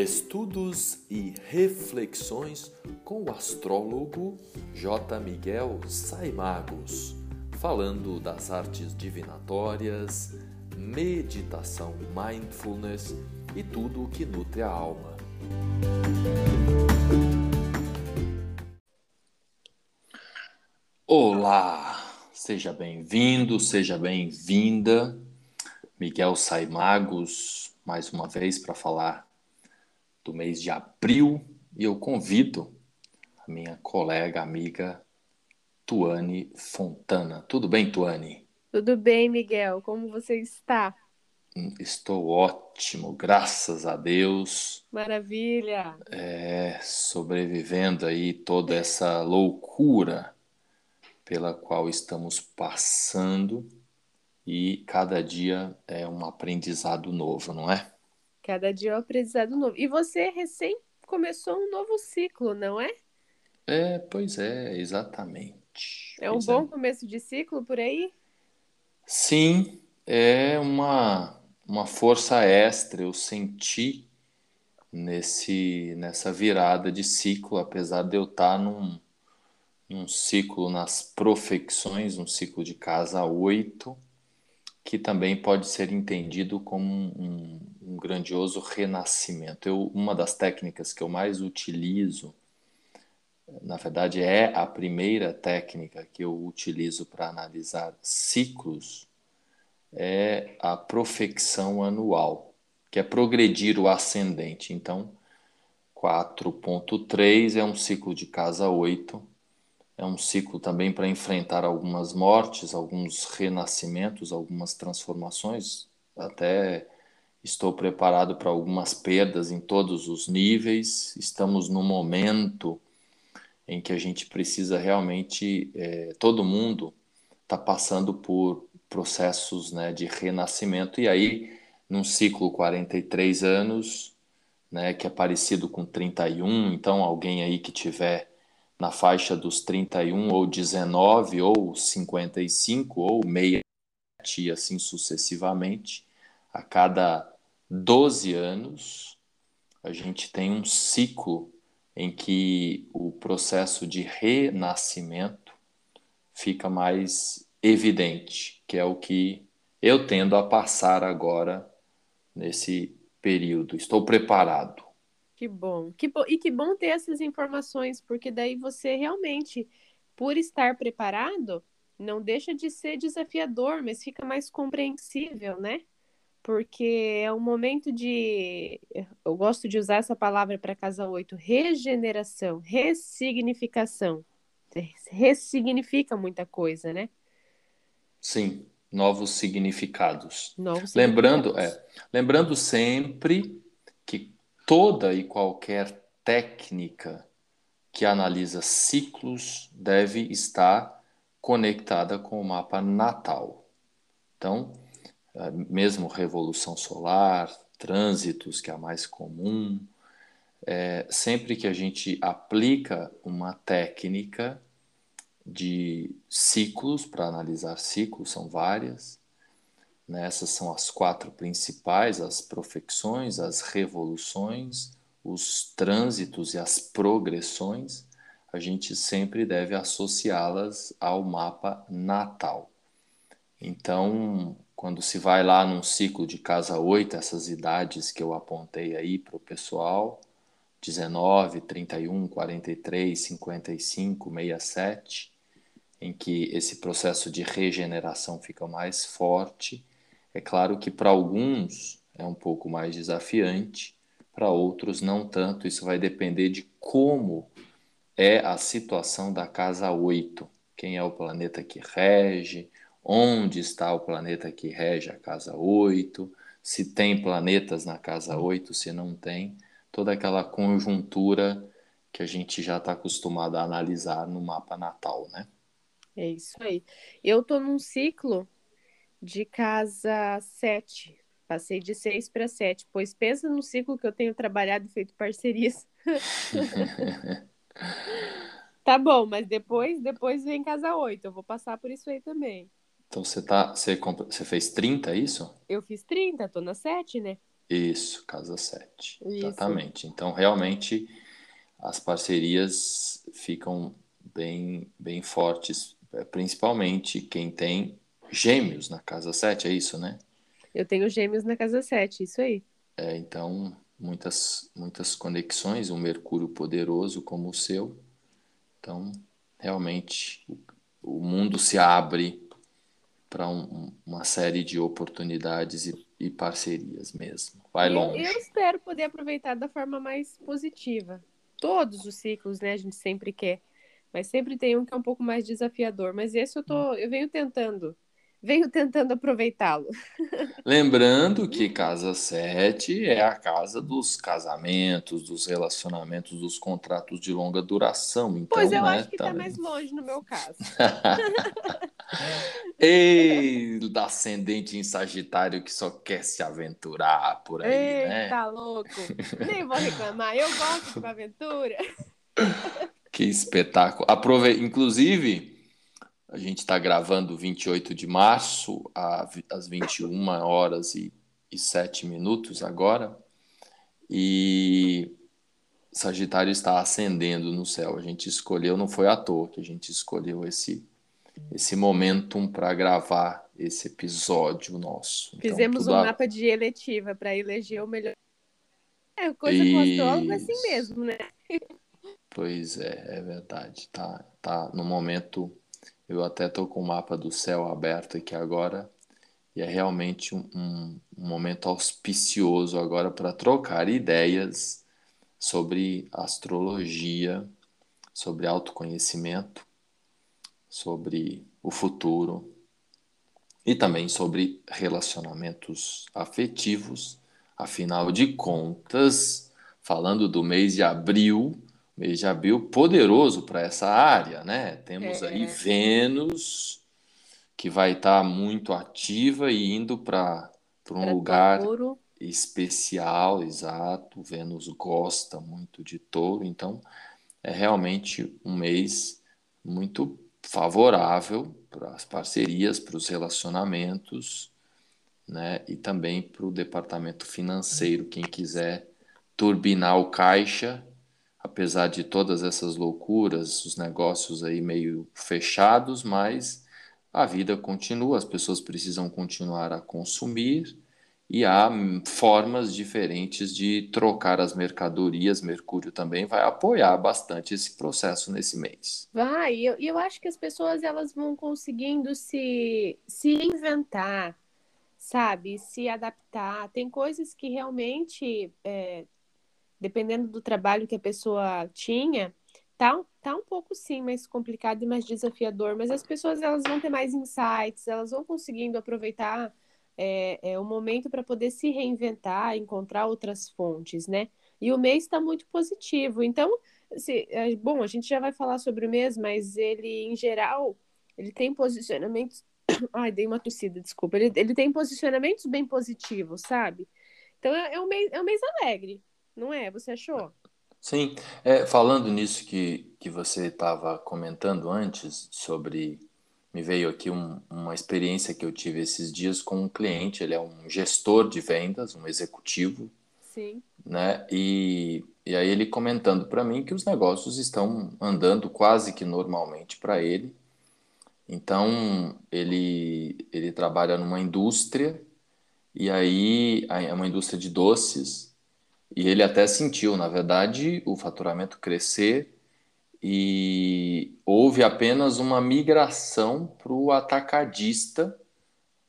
Estudos e reflexões com o astrólogo J. Miguel Saimagos, falando das artes divinatórias, meditação mindfulness e tudo o que nutre a alma. Olá, seja bem-vindo, seja bem-vinda. Miguel Saimagos, mais uma vez para falar do mês de abril e eu convido a minha colega, amiga Tuane Fontana. Tudo bem, Tuane? Tudo bem, Miguel. Como você está? Hum, estou ótimo, graças a Deus. Maravilha. É, sobrevivendo aí toda essa loucura pela qual estamos passando e cada dia é um aprendizado novo, não é? Cada dia é um aprendizado novo. E você recém começou um novo ciclo, não é? É, pois é, exatamente. É um pois bom é. começo de ciclo por aí? Sim, é uma, uma força extra, eu senti nesse, nessa virada de ciclo, apesar de eu estar num, num ciclo nas profecções, um ciclo de casa 8, que também pode ser entendido como um, um grandioso renascimento. Eu, uma das técnicas que eu mais utilizo, na verdade, é a primeira técnica que eu utilizo para analisar ciclos, é a profecção anual, que é progredir o ascendente. Então, 4.3 é um ciclo de casa 8, é um ciclo também para enfrentar algumas mortes, alguns renascimentos, algumas transformações. Até estou preparado para algumas perdas em todos os níveis. Estamos no momento em que a gente precisa realmente, é, todo mundo está passando por processos né, de renascimento. E aí, num ciclo 43 anos, né, que é parecido com 31, então alguém aí que tiver na faixa dos 31 ou 19 ou 55 ou 67 e assim sucessivamente, a cada 12 anos a gente tem um ciclo em que o processo de renascimento fica mais evidente, que é o que eu tendo a passar agora nesse período. Estou preparado. Que bom. Que bo... E que bom ter essas informações, porque daí você realmente, por estar preparado, não deixa de ser desafiador, mas fica mais compreensível, né? Porque é um momento de. Eu gosto de usar essa palavra para casa 8, regeneração, ressignificação. Ressignifica muita coisa, né? Sim, novos significados. Novos lembrando, significados. é, lembrando sempre que toda e qualquer técnica que analisa ciclos deve estar conectada com o mapa natal. Então, mesmo revolução solar, trânsitos, que é a mais comum, é, sempre que a gente aplica uma técnica de ciclos, para analisar ciclos, são várias, né? essas são as quatro principais: as profecções, as revoluções, os trânsitos e as progressões. A gente sempre deve associá-las ao mapa natal. Então, quando se vai lá num ciclo de casa 8, essas idades que eu apontei aí para o pessoal, 19, 31, 43, 55, 67, em que esse processo de regeneração fica mais forte. É claro que para alguns é um pouco mais desafiante, para outros não tanto. Isso vai depender de como é a situação da casa 8, quem é o planeta que rege, onde está o planeta que rege a casa 8, se tem planetas na casa 8, se não tem, toda aquela conjuntura que a gente já está acostumado a analisar no mapa natal, né? É isso aí. Eu tô num ciclo de casa 7. Passei de 6 para 7, pois pensa no ciclo que eu tenho trabalhado e feito parcerias. tá bom, mas depois, depois vem casa 8. Eu vou passar por isso aí também. Então você tá, você, você fez 30, é isso? Eu fiz 30, tô na 7, né? Isso, casa 7. Exatamente. Então, realmente, as parcerias ficam bem, bem fortes, é, principalmente quem tem gêmeos na casa 7, é isso, né? Eu tenho gêmeos na casa 7, isso aí. É, então, muitas, muitas conexões, um Mercúrio poderoso como o seu. Então, realmente, o mundo se abre para um, uma série de oportunidades e, e parcerias mesmo. Vai eu, longe. Eu espero poder aproveitar da forma mais positiva. Todos os ciclos, né? A gente sempre quer. Mas sempre tem um que é um pouco mais desafiador. Mas esse eu tô, eu venho tentando venho tentando aproveitá-lo. Lembrando que casa 7 é a casa dos casamentos, dos relacionamentos, dos contratos de longa duração. Então, pois eu né, acho que está tá mais longe no meu caso. Ei, da ascendente em Sagitário que só quer se aventurar por aí, Ei, né? Tá louco. Nem vou reclamar, eu gosto de uma aventura. Que espetáculo. Aprove... Inclusive, a gente está gravando 28 de março, às 21 horas e, e 7 minutos agora. E Sagitário está ascendendo no céu. A gente escolheu, não foi à toa que a gente escolheu esse, esse momentum para gravar esse episódio nosso. Então, Fizemos um a... mapa de eletiva para eleger o melhor. É coisa com astrólogo é assim mesmo, né? Pois é, é verdade. Tá, tá no momento eu até estou com o mapa do céu aberto aqui agora e é realmente um, um, um momento auspicioso agora para trocar ideias sobre astrologia, sobre autoconhecimento, sobre o futuro e também sobre relacionamentos afetivos. Afinal de contas, falando do mês de abril, mês de abril poderoso para essa área, né? Temos é. aí Vênus, que vai estar tá muito ativa e indo para um pra lugar touro. especial, exato. Vênus gosta muito de touro, então é realmente um mês muito favorável para as parcerias, para os relacionamentos, né? E também para o departamento financeiro, quem quiser turbinar o caixa apesar de todas essas loucuras, os negócios aí meio fechados, mas a vida continua, as pessoas precisam continuar a consumir e há formas diferentes de trocar as mercadorias. Mercúrio também vai apoiar bastante esse processo nesse mês. Vai, e eu, eu acho que as pessoas elas vão conseguindo se, se inventar, sabe? Se adaptar. Tem coisas que realmente é, dependendo do trabalho que a pessoa tinha, tá, tá um pouco sim mais complicado e mais desafiador, mas as pessoas elas vão ter mais insights, elas vão conseguindo aproveitar é, é o momento para poder se reinventar, encontrar outras fontes, né? E o mês está muito positivo. Então, se, é, bom, a gente já vai falar sobre o mês, mas ele, em geral, ele tem posicionamentos. Ai, dei uma tossida, desculpa. Ele, ele tem posicionamentos bem positivos, sabe? Então é, é, um mês, é um mês alegre não é? Você achou? Sim, é, falando nisso que, que você estava comentando antes sobre. Me veio aqui um, uma experiência que eu tive esses dias com um cliente. Ele é um gestor de vendas, um executivo. Sim. Né? E, e aí ele comentando para mim que os negócios estão andando quase que normalmente para ele. Então ele ele trabalha numa indústria e aí é uma indústria de doces e ele até sentiu, na verdade, o faturamento crescer e houve apenas uma migração para o atacadista,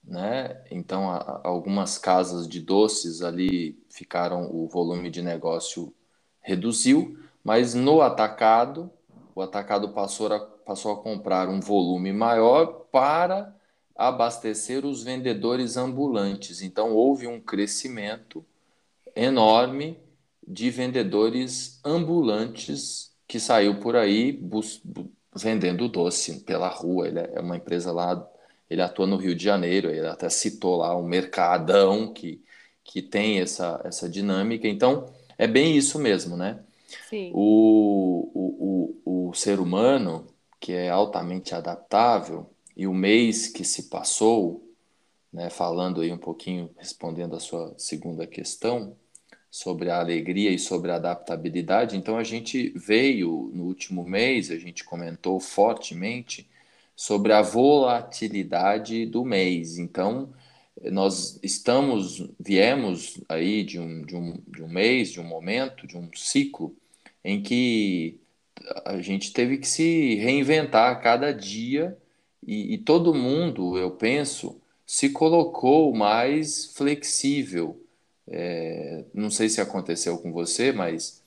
né? Então, a, algumas casas de doces ali ficaram, o volume de negócio reduziu, mas no atacado, o atacado passou a, passou a comprar um volume maior para abastecer os vendedores ambulantes. Então, houve um crescimento enorme de vendedores ambulantes que saiu por aí vendendo doce pela rua. Ele é uma empresa lá, ele atua no Rio de Janeiro, ele até citou lá um mercadão que, que tem essa, essa dinâmica. Então, é bem isso mesmo, né? Sim. O, o, o, o ser humano, que é altamente adaptável, e o mês que se passou né, falando aí um pouquinho, respondendo a sua segunda questão sobre a alegria e sobre a adaptabilidade. Então a gente veio no último mês, a gente comentou fortemente sobre a volatilidade do mês. Então nós estamos, viemos aí de um, de um, de um mês, de um momento, de um ciclo em que a gente teve que se reinventar a cada dia e, e todo mundo, eu penso, se colocou mais flexível. É, não sei se aconteceu com você, mas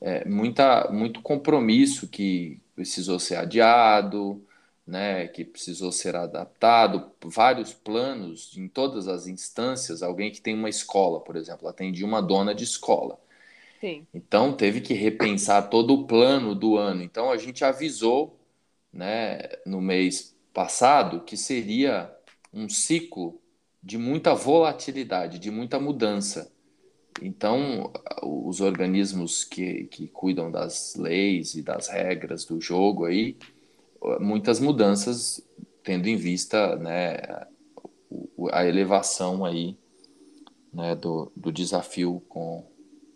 é, muita, muito compromisso que precisou ser adiado, né, que precisou ser adaptado, vários planos em todas as instâncias. Alguém que tem uma escola, por exemplo, atende uma dona de escola. Sim. Então teve que repensar todo o plano do ano. Então a gente avisou, né, no mês passado que seria um ciclo de muita volatilidade, de muita mudança. Então, os organismos que, que cuidam das leis e das regras do jogo aí, muitas mudanças tendo em vista né, a elevação aí né, do, do desafio com,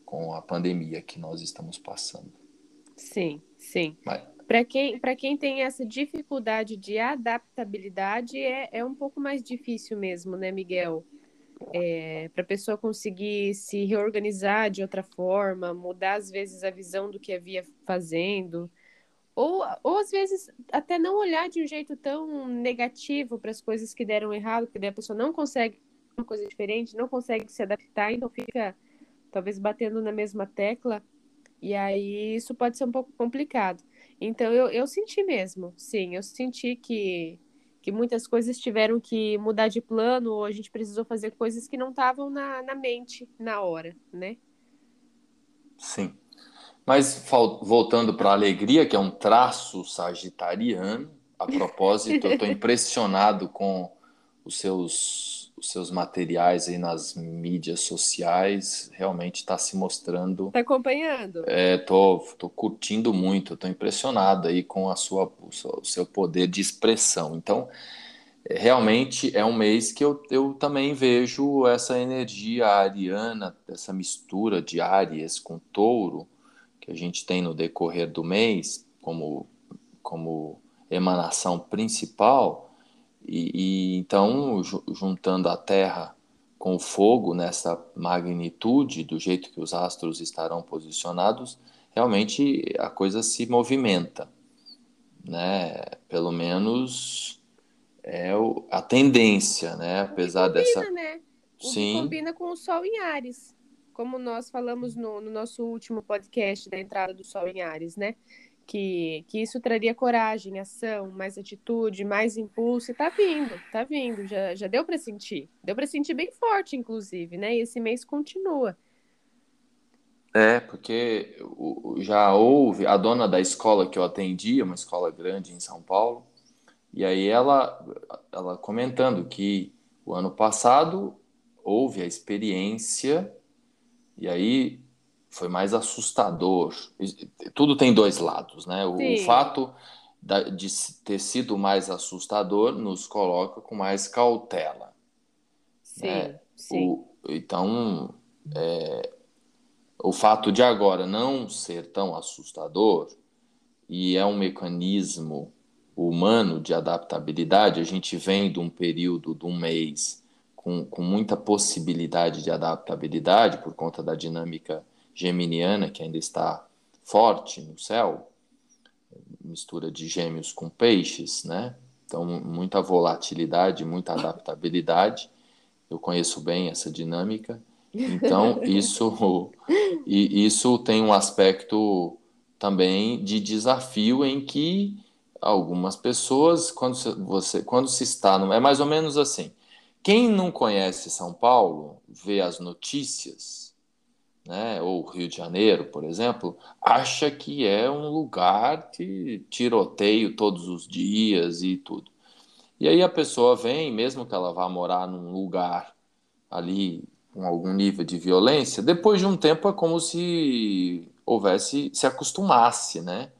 com a pandemia que nós estamos passando. Sim, sim. Para quem, quem tem essa dificuldade de adaptabilidade, é, é um pouco mais difícil mesmo, né, Miguel? É, para a pessoa conseguir se reorganizar de outra forma, mudar às vezes a visão do que havia fazendo. Ou, ou às vezes até não olhar de um jeito tão negativo para as coisas que deram errado, porque daí a pessoa não consegue uma coisa diferente, não consegue se adaptar, então fica talvez batendo na mesma tecla, e aí isso pode ser um pouco complicado. Então eu, eu senti mesmo, sim, eu senti que, que muitas coisas tiveram que mudar de plano, ou a gente precisou fazer coisas que não estavam na, na mente na hora, né? Sim. Mas voltando para a alegria, que é um traço sagitariano, a propósito, eu estou impressionado com os seus, os seus materiais aí nas mídias sociais. Realmente está se mostrando. Está acompanhando? É, tô, tô curtindo muito, estou impressionado aí com a sua, o seu poder de expressão. Então, é, realmente é um mês que eu, eu também vejo essa energia ariana, essa mistura de Áries com touro que a gente tem no decorrer do mês como, como emanação principal, e, e então, juntando a Terra com o fogo nessa magnitude, do jeito que os astros estarão posicionados, realmente a coisa se movimenta, né? Pelo menos é o, a tendência, né? Apesar combina, dessa. Né? O Sim. combina com o Sol em Ares como nós falamos no, no, nosso último podcast da entrada do Sol em Ares, né? Que, que isso traria coragem, ação, mais atitude, mais impulso, e tá vindo, tá vindo, já, já deu para sentir. Deu para sentir bem forte, inclusive, né? E esse mês continua. É, porque já houve a dona da escola que eu atendi, uma escola grande em São Paulo, e aí ela, ela comentando que o ano passado houve a experiência e aí foi mais assustador. Tudo tem dois lados, né? O, o fato de ter sido mais assustador nos coloca com mais cautela. Sim, né? sim. O, então, é, o fato de agora não ser tão assustador e é um mecanismo humano de adaptabilidade, a gente vem de um período de um mês com, com muita possibilidade de adaptabilidade por conta da dinâmica geminiana que ainda está forte no céu, mistura de gêmeos com peixes, né? Então, muita volatilidade, muita adaptabilidade. Eu conheço bem essa dinâmica. Então, isso, e isso tem um aspecto também de desafio em que algumas pessoas, quando você quando se está, no, é mais ou menos assim. Quem não conhece São Paulo, vê as notícias, né, ou Rio de Janeiro, por exemplo, acha que é um lugar de tiroteio todos os dias e tudo. E aí a pessoa vem, mesmo que ela vá morar num lugar ali com algum nível de violência, depois de um tempo é como se houvesse, se acostumasse, né?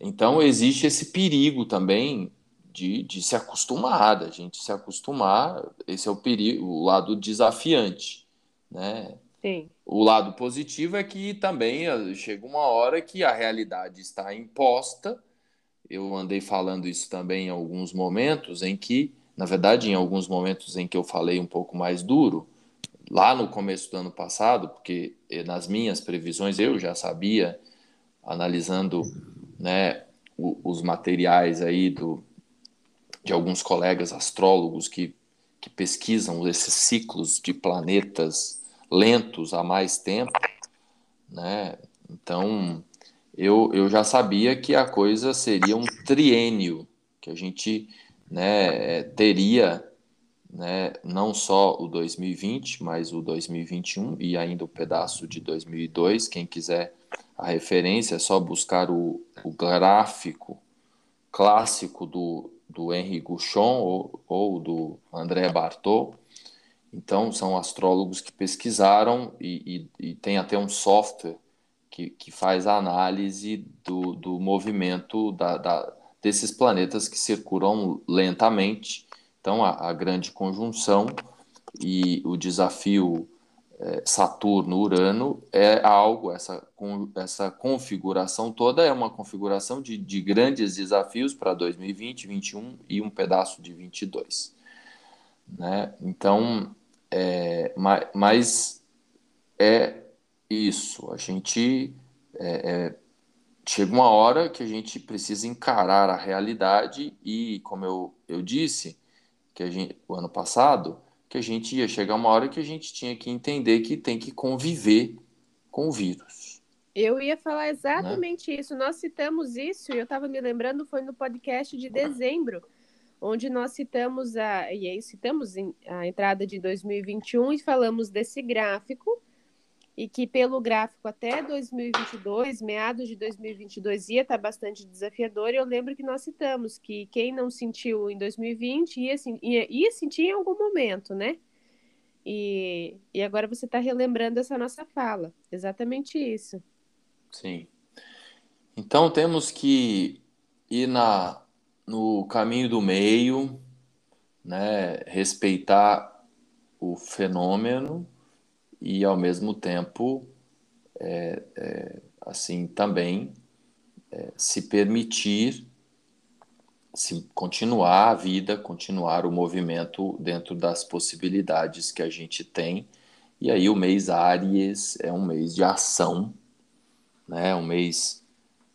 Então existe esse perigo também de, de se acostumar, da gente se acostumar. Esse é o perigo, o lado desafiante, né? Sim. O lado positivo é que também eh, chega uma hora que a realidade está imposta. Eu andei falando isso também em alguns momentos em que, na verdade, em alguns momentos em que eu falei um pouco mais duro, lá no começo do ano passado, porque eh, nas minhas previsões eu já sabia, analisando né, os materiais aí do, de alguns colegas astrólogos que, que pesquisam esses ciclos de planetas lentos há mais tempo, né? Então, eu, eu já sabia que a coisa seria um triênio, que a gente né, teria né, não só o 2020, mas o 2021 e ainda o pedaço de 2002. Quem quiser a referência, é só buscar o, o gráfico clássico do, do Henri Gouchon ou, ou do André Bartô, então, são astrólogos que pesquisaram e, e, e tem até um software que, que faz a análise do, do movimento da, da, desses planetas que circulam lentamente. Então, a, a grande conjunção e o desafio é, Saturno-Urano é algo, essa, essa configuração toda é uma configuração de, de grandes desafios para 2020, 2021 e um pedaço de 22. Né? Então, é, mas, é isso. A gente é, é, chega uma hora que a gente precisa encarar a realidade e, como eu, eu disse, que a gente, o ano passado, que a gente ia chegar uma hora que a gente tinha que entender que tem que conviver com o vírus. Eu ia falar exatamente né? isso. Nós citamos isso e eu estava me lembrando, foi no podcast de dezembro onde nós citamos a, e aí citamos a entrada de 2021 e falamos desse gráfico, e que pelo gráfico até 2022, meados de 2022, ia estar bastante desafiador. E eu lembro que nós citamos que quem não sentiu em 2020 ia, ia, ia sentir em algum momento, né? E, e agora você está relembrando essa nossa fala. Exatamente isso. Sim. Então temos que ir na no caminho do meio, né, respeitar o fenômeno e ao mesmo tempo é, é, assim também é, se permitir se continuar a vida, continuar o movimento dentro das possibilidades que a gente tem. E aí o mês Áries é um mês de ação, né? Um mês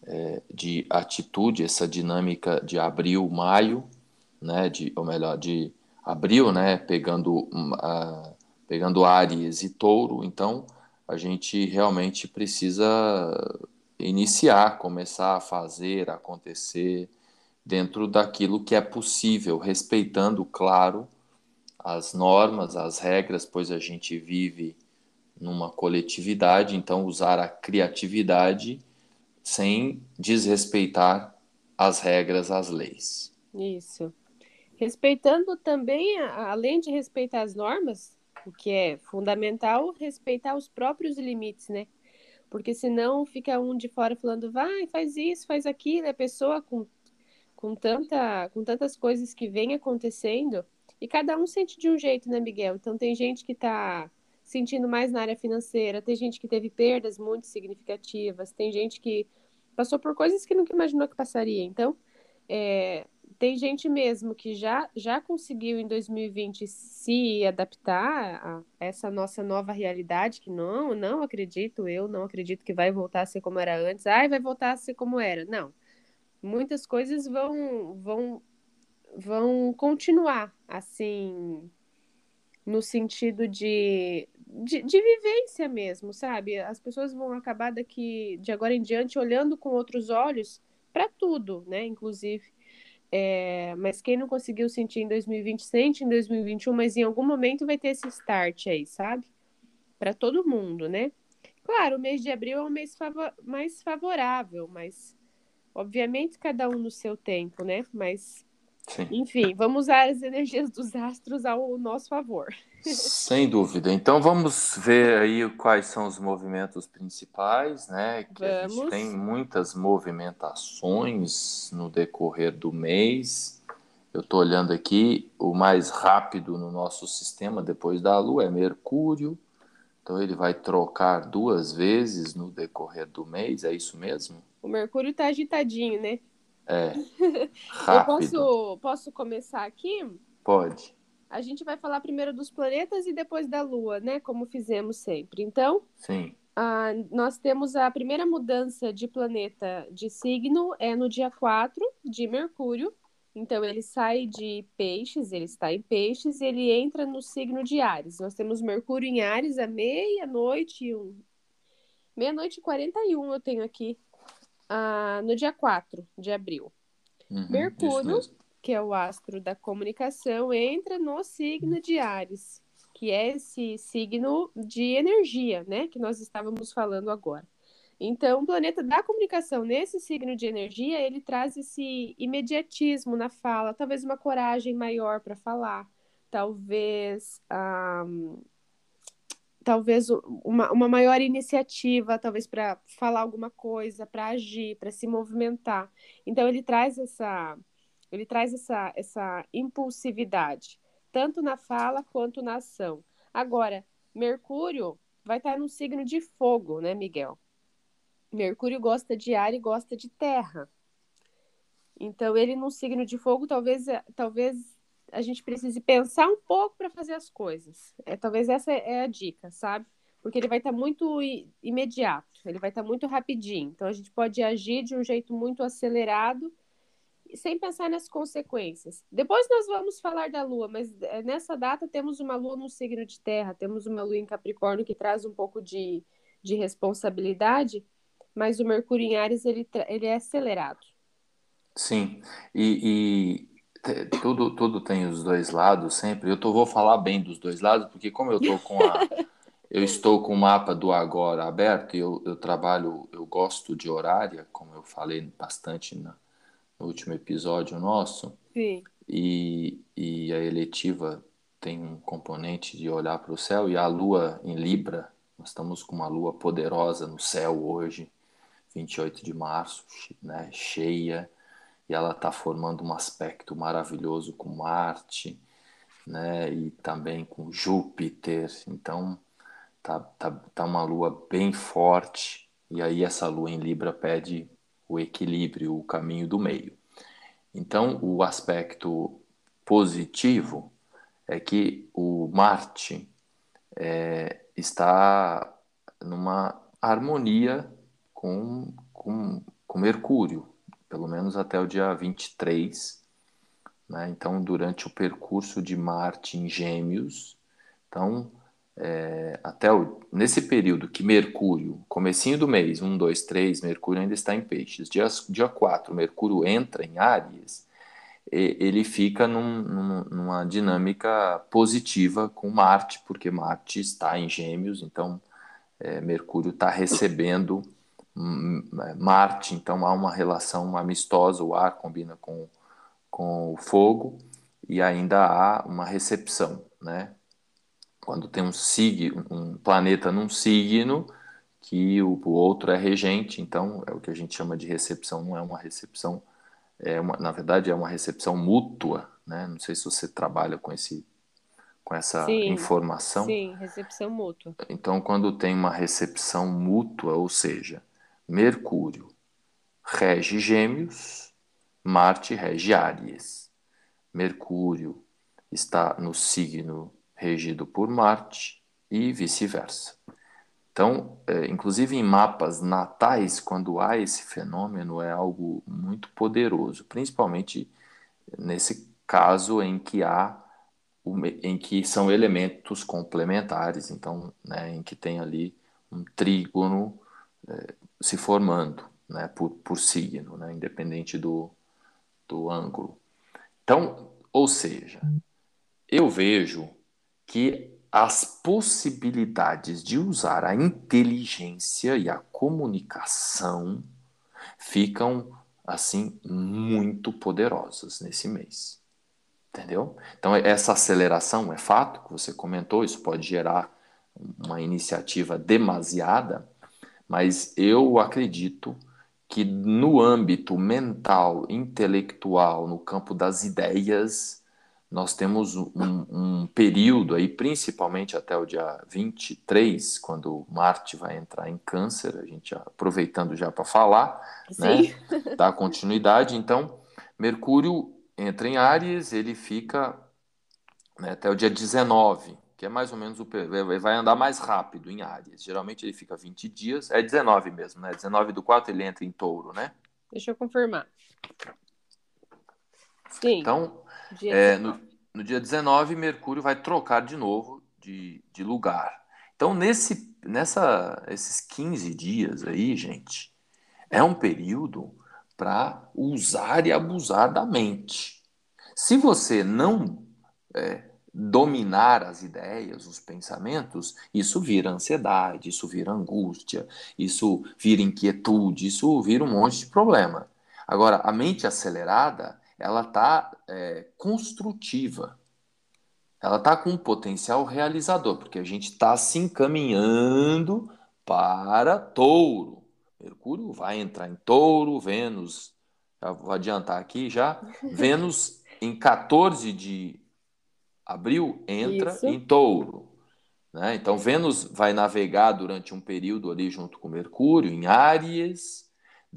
é, de atitude, essa dinâmica de abril, maio, né, de, ou melhor, de abril, né, pegando, uh, pegando Ares e Touro, então a gente realmente precisa iniciar, começar a fazer acontecer dentro daquilo que é possível, respeitando, claro, as normas, as regras, pois a gente vive numa coletividade, então usar a criatividade sem desrespeitar as regras, as leis. Isso. Respeitando também, além de respeitar as normas, o que é fundamental, respeitar os próprios limites, né? Porque senão fica um de fora falando, vai, faz isso, faz aquilo, a pessoa com, com, tanta, com tantas coisas que vem acontecendo, e cada um sente de um jeito, né, Miguel? Então tem gente que está sentindo mais na área financeira, tem gente que teve perdas muito significativas, tem gente que passou por coisas que nunca imaginou que passaria. Então, é, tem gente mesmo que já, já conseguiu em 2020 se adaptar a essa nossa nova realidade, que não, não acredito, eu não acredito que vai voltar a ser como era antes. Ai, vai voltar a ser como era. Não. Muitas coisas vão, vão, vão continuar assim no sentido de, de, de, vivência mesmo, sabe? As pessoas vão acabar daqui de agora em diante olhando com outros olhos para tudo, né? Inclusive. É, mas quem não conseguiu sentir em 2020, sente em 2021, mas em algum momento vai ter esse start aí, sabe? Para todo mundo, né? Claro, o mês de abril é um mês favor mais favorável, mas obviamente cada um no seu tempo, né? Mas Sim. Enfim, vamos usar as energias dos astros ao nosso favor. Sem dúvida. Então vamos ver aí quais são os movimentos principais, né? Que vamos. a gente tem muitas movimentações no decorrer do mês. eu estou olhando aqui, o mais rápido no nosso sistema depois da Lua é Mercúrio. Então ele vai trocar duas vezes no decorrer do mês, é isso mesmo? O Mercúrio está agitadinho, né? É. Rápido. Eu posso, posso começar aqui? Pode. A gente vai falar primeiro dos planetas e depois da Lua, né? Como fizemos sempre. Então, Sim. ah, nós temos a primeira mudança de planeta de signo é no dia 4 de Mercúrio. Então, ele sai de Peixes, ele está em Peixes, e ele entra no signo de Ares. Nós temos Mercúrio em Ares à meia-noite e um. Meia-noite e 41 eu tenho aqui, ah, no dia 4 de abril. Uhum, Mercúrio, que é o astro da comunicação, entra no signo de Ares, que é esse signo de energia, né? Que nós estávamos falando agora. Então, o planeta da comunicação nesse signo de energia, ele traz esse imediatismo na fala, talvez uma coragem maior para falar, talvez talvez uma, uma maior iniciativa, talvez para falar alguma coisa, para agir, para se movimentar. Então ele traz essa ele traz essa essa impulsividade, tanto na fala quanto na ação. Agora, Mercúrio vai estar no signo de fogo, né, Miguel? Mercúrio gosta de ar e gosta de terra. Então, ele num signo de fogo, talvez, talvez a gente precise pensar um pouco para fazer as coisas. É, talvez essa é a dica, sabe? Porque ele vai estar muito i- imediato, ele vai estar muito rapidinho. Então, a gente pode agir de um jeito muito acelerado, sem pensar nas consequências. Depois nós vamos falar da Lua, mas é, nessa data temos uma Lua no signo de terra, temos uma Lua em Capricórnio que traz um pouco de, de responsabilidade, mas o Mercúrio em Ares ele, ele é acelerado. Sim, e, e tudo, tudo tem os dois lados sempre. Eu tô, vou falar bem dos dois lados, porque como eu tô com a, eu estou com o mapa do agora aberto e eu, eu trabalho, eu gosto de horária, como eu falei bastante na- no último episódio nosso, Sim. e, e a eletiva tem um componente de olhar para o céu, e a lua em Libra, nós estamos com uma lua poderosa no céu hoje, 28 de março, né, cheia, e ela está formando um aspecto maravilhoso com Marte, né, e também com Júpiter. Então, tá, tá, tá uma lua bem forte, e aí essa lua em Libra pede o equilíbrio, o caminho do meio. Então, o aspecto positivo é que o Marte é, está numa harmonia com, com, com Mercúrio, pelo menos até o dia 23. Né? Então, durante o percurso de Marte em Gêmeos, então, é, até o, nesse período que Mercúrio, comecinho do mês, 1, 2, 3, Mercúrio ainda está em peixes. Dia, dia 4, Mercúrio entra em Áries, e- ele fica num- num- numa dinâmica positiva com Marte, porque Marte está em Gêmeos, então é, Mercúrio está recebendo Marte, então há uma relação amistosa, o ar combina com, com o fogo, e ainda há uma recepção, né? Quando tem um signo, um planeta num signo, que o, o outro é regente, então é o que a gente chama de recepção, não é uma recepção, é uma, na verdade é uma recepção mútua, né? Não sei se você trabalha com esse com essa Sim, informação. Sim, recepção mútua. Então, quando tem uma recepção mútua, ou seja, Mercúrio rege Gêmeos, Marte rege Áries. Mercúrio está no signo regido por Marte e vice-versa. Então, é, inclusive em mapas natais, quando há esse fenômeno, é algo muito poderoso, principalmente nesse caso em que há em que são elementos complementares, então, né, em que tem ali um trígono é, se formando, né, por, por signo, né, independente do, do ângulo. Então, ou seja, eu vejo que as possibilidades de usar a inteligência e a comunicação ficam assim muito poderosas nesse mês. Entendeu? Então, essa aceleração é fato que você comentou, isso pode gerar uma iniciativa demasiada, mas eu acredito que no âmbito mental, intelectual, no campo das ideias, nós temos um, um, período aí, principalmente até o dia 23, quando Marte vai entrar em câncer, a gente já, aproveitando já para falar, né, dar continuidade, então, Mercúrio entra em Áries, ele fica né, até o dia 19, que é mais ou menos o vai andar mais rápido em Áries. Geralmente ele fica 20 dias, é 19 mesmo, né? 19 do 4 ele entra em Touro, né? Deixa eu confirmar. Sim. Então, é, no, no, dia 19, Mercúrio vai trocar de novo de, de lugar. Então, nesse, nessa, esses 15 dias aí, gente, é um período para usar e abusar da mente. Se você não é, dominar as ideias, os pensamentos, isso vira ansiedade, isso vira angústia, isso vira inquietude, isso vira um monte de problema. Agora, a mente acelerada, ela está é, construtiva, ela está com um potencial realizador, porque a gente está se encaminhando para touro. Mercúrio vai entrar em touro, Vênus, vou adiantar aqui já, Vênus em 14 de abril entra Isso. em touro. Né? Então, Vênus vai navegar durante um período ali junto com Mercúrio, em Áries,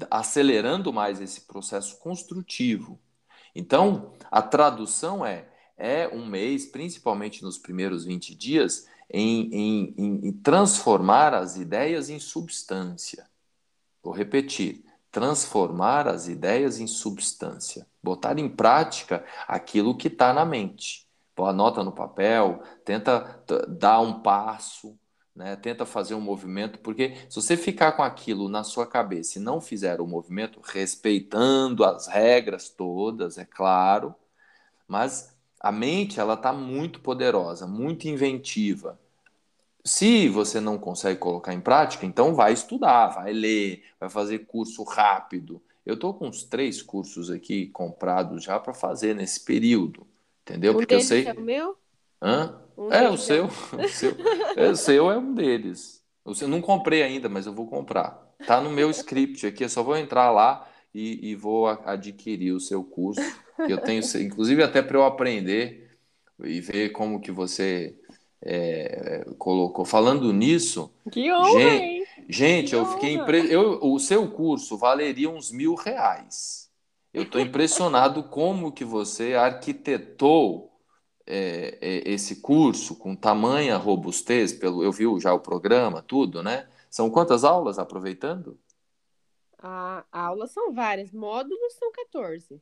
acelerando mais esse processo construtivo. Então, a tradução é: é um mês, principalmente nos primeiros 20 dias, em, em, em transformar as ideias em substância. Vou repetir: transformar as ideias em substância, botar em prática aquilo que está na mente anota no papel, tenta dar um passo, né? tenta fazer um movimento, porque se você ficar com aquilo na sua cabeça e não fizer o movimento, respeitando as regras todas, é claro, mas a mente ela está muito poderosa, muito inventiva. Se você não consegue colocar em prática, então vai estudar, vai ler, vai fazer curso rápido. Eu estou com uns três cursos aqui comprados já para fazer nesse período. Entendeu? Porque eu sei. É o meu? Hã? Um é, o seu. o seu. É, o seu é um deles. Eu não comprei ainda, mas eu vou comprar. Tá no meu script aqui, eu só vou entrar lá e, e vou adquirir o seu curso. Eu tenho, inclusive, até para eu aprender e ver como que você é, colocou. Falando nisso. Que honra, gente, gente eu fiquei impressionado. O seu curso valeria uns mil reais. Eu estou impressionado como que você arquitetou é, é, esse curso com tamanha robustez. Pelo, eu vi já o programa, tudo, né? São quantas aulas, aproveitando? A, aulas são várias, módulos são 14.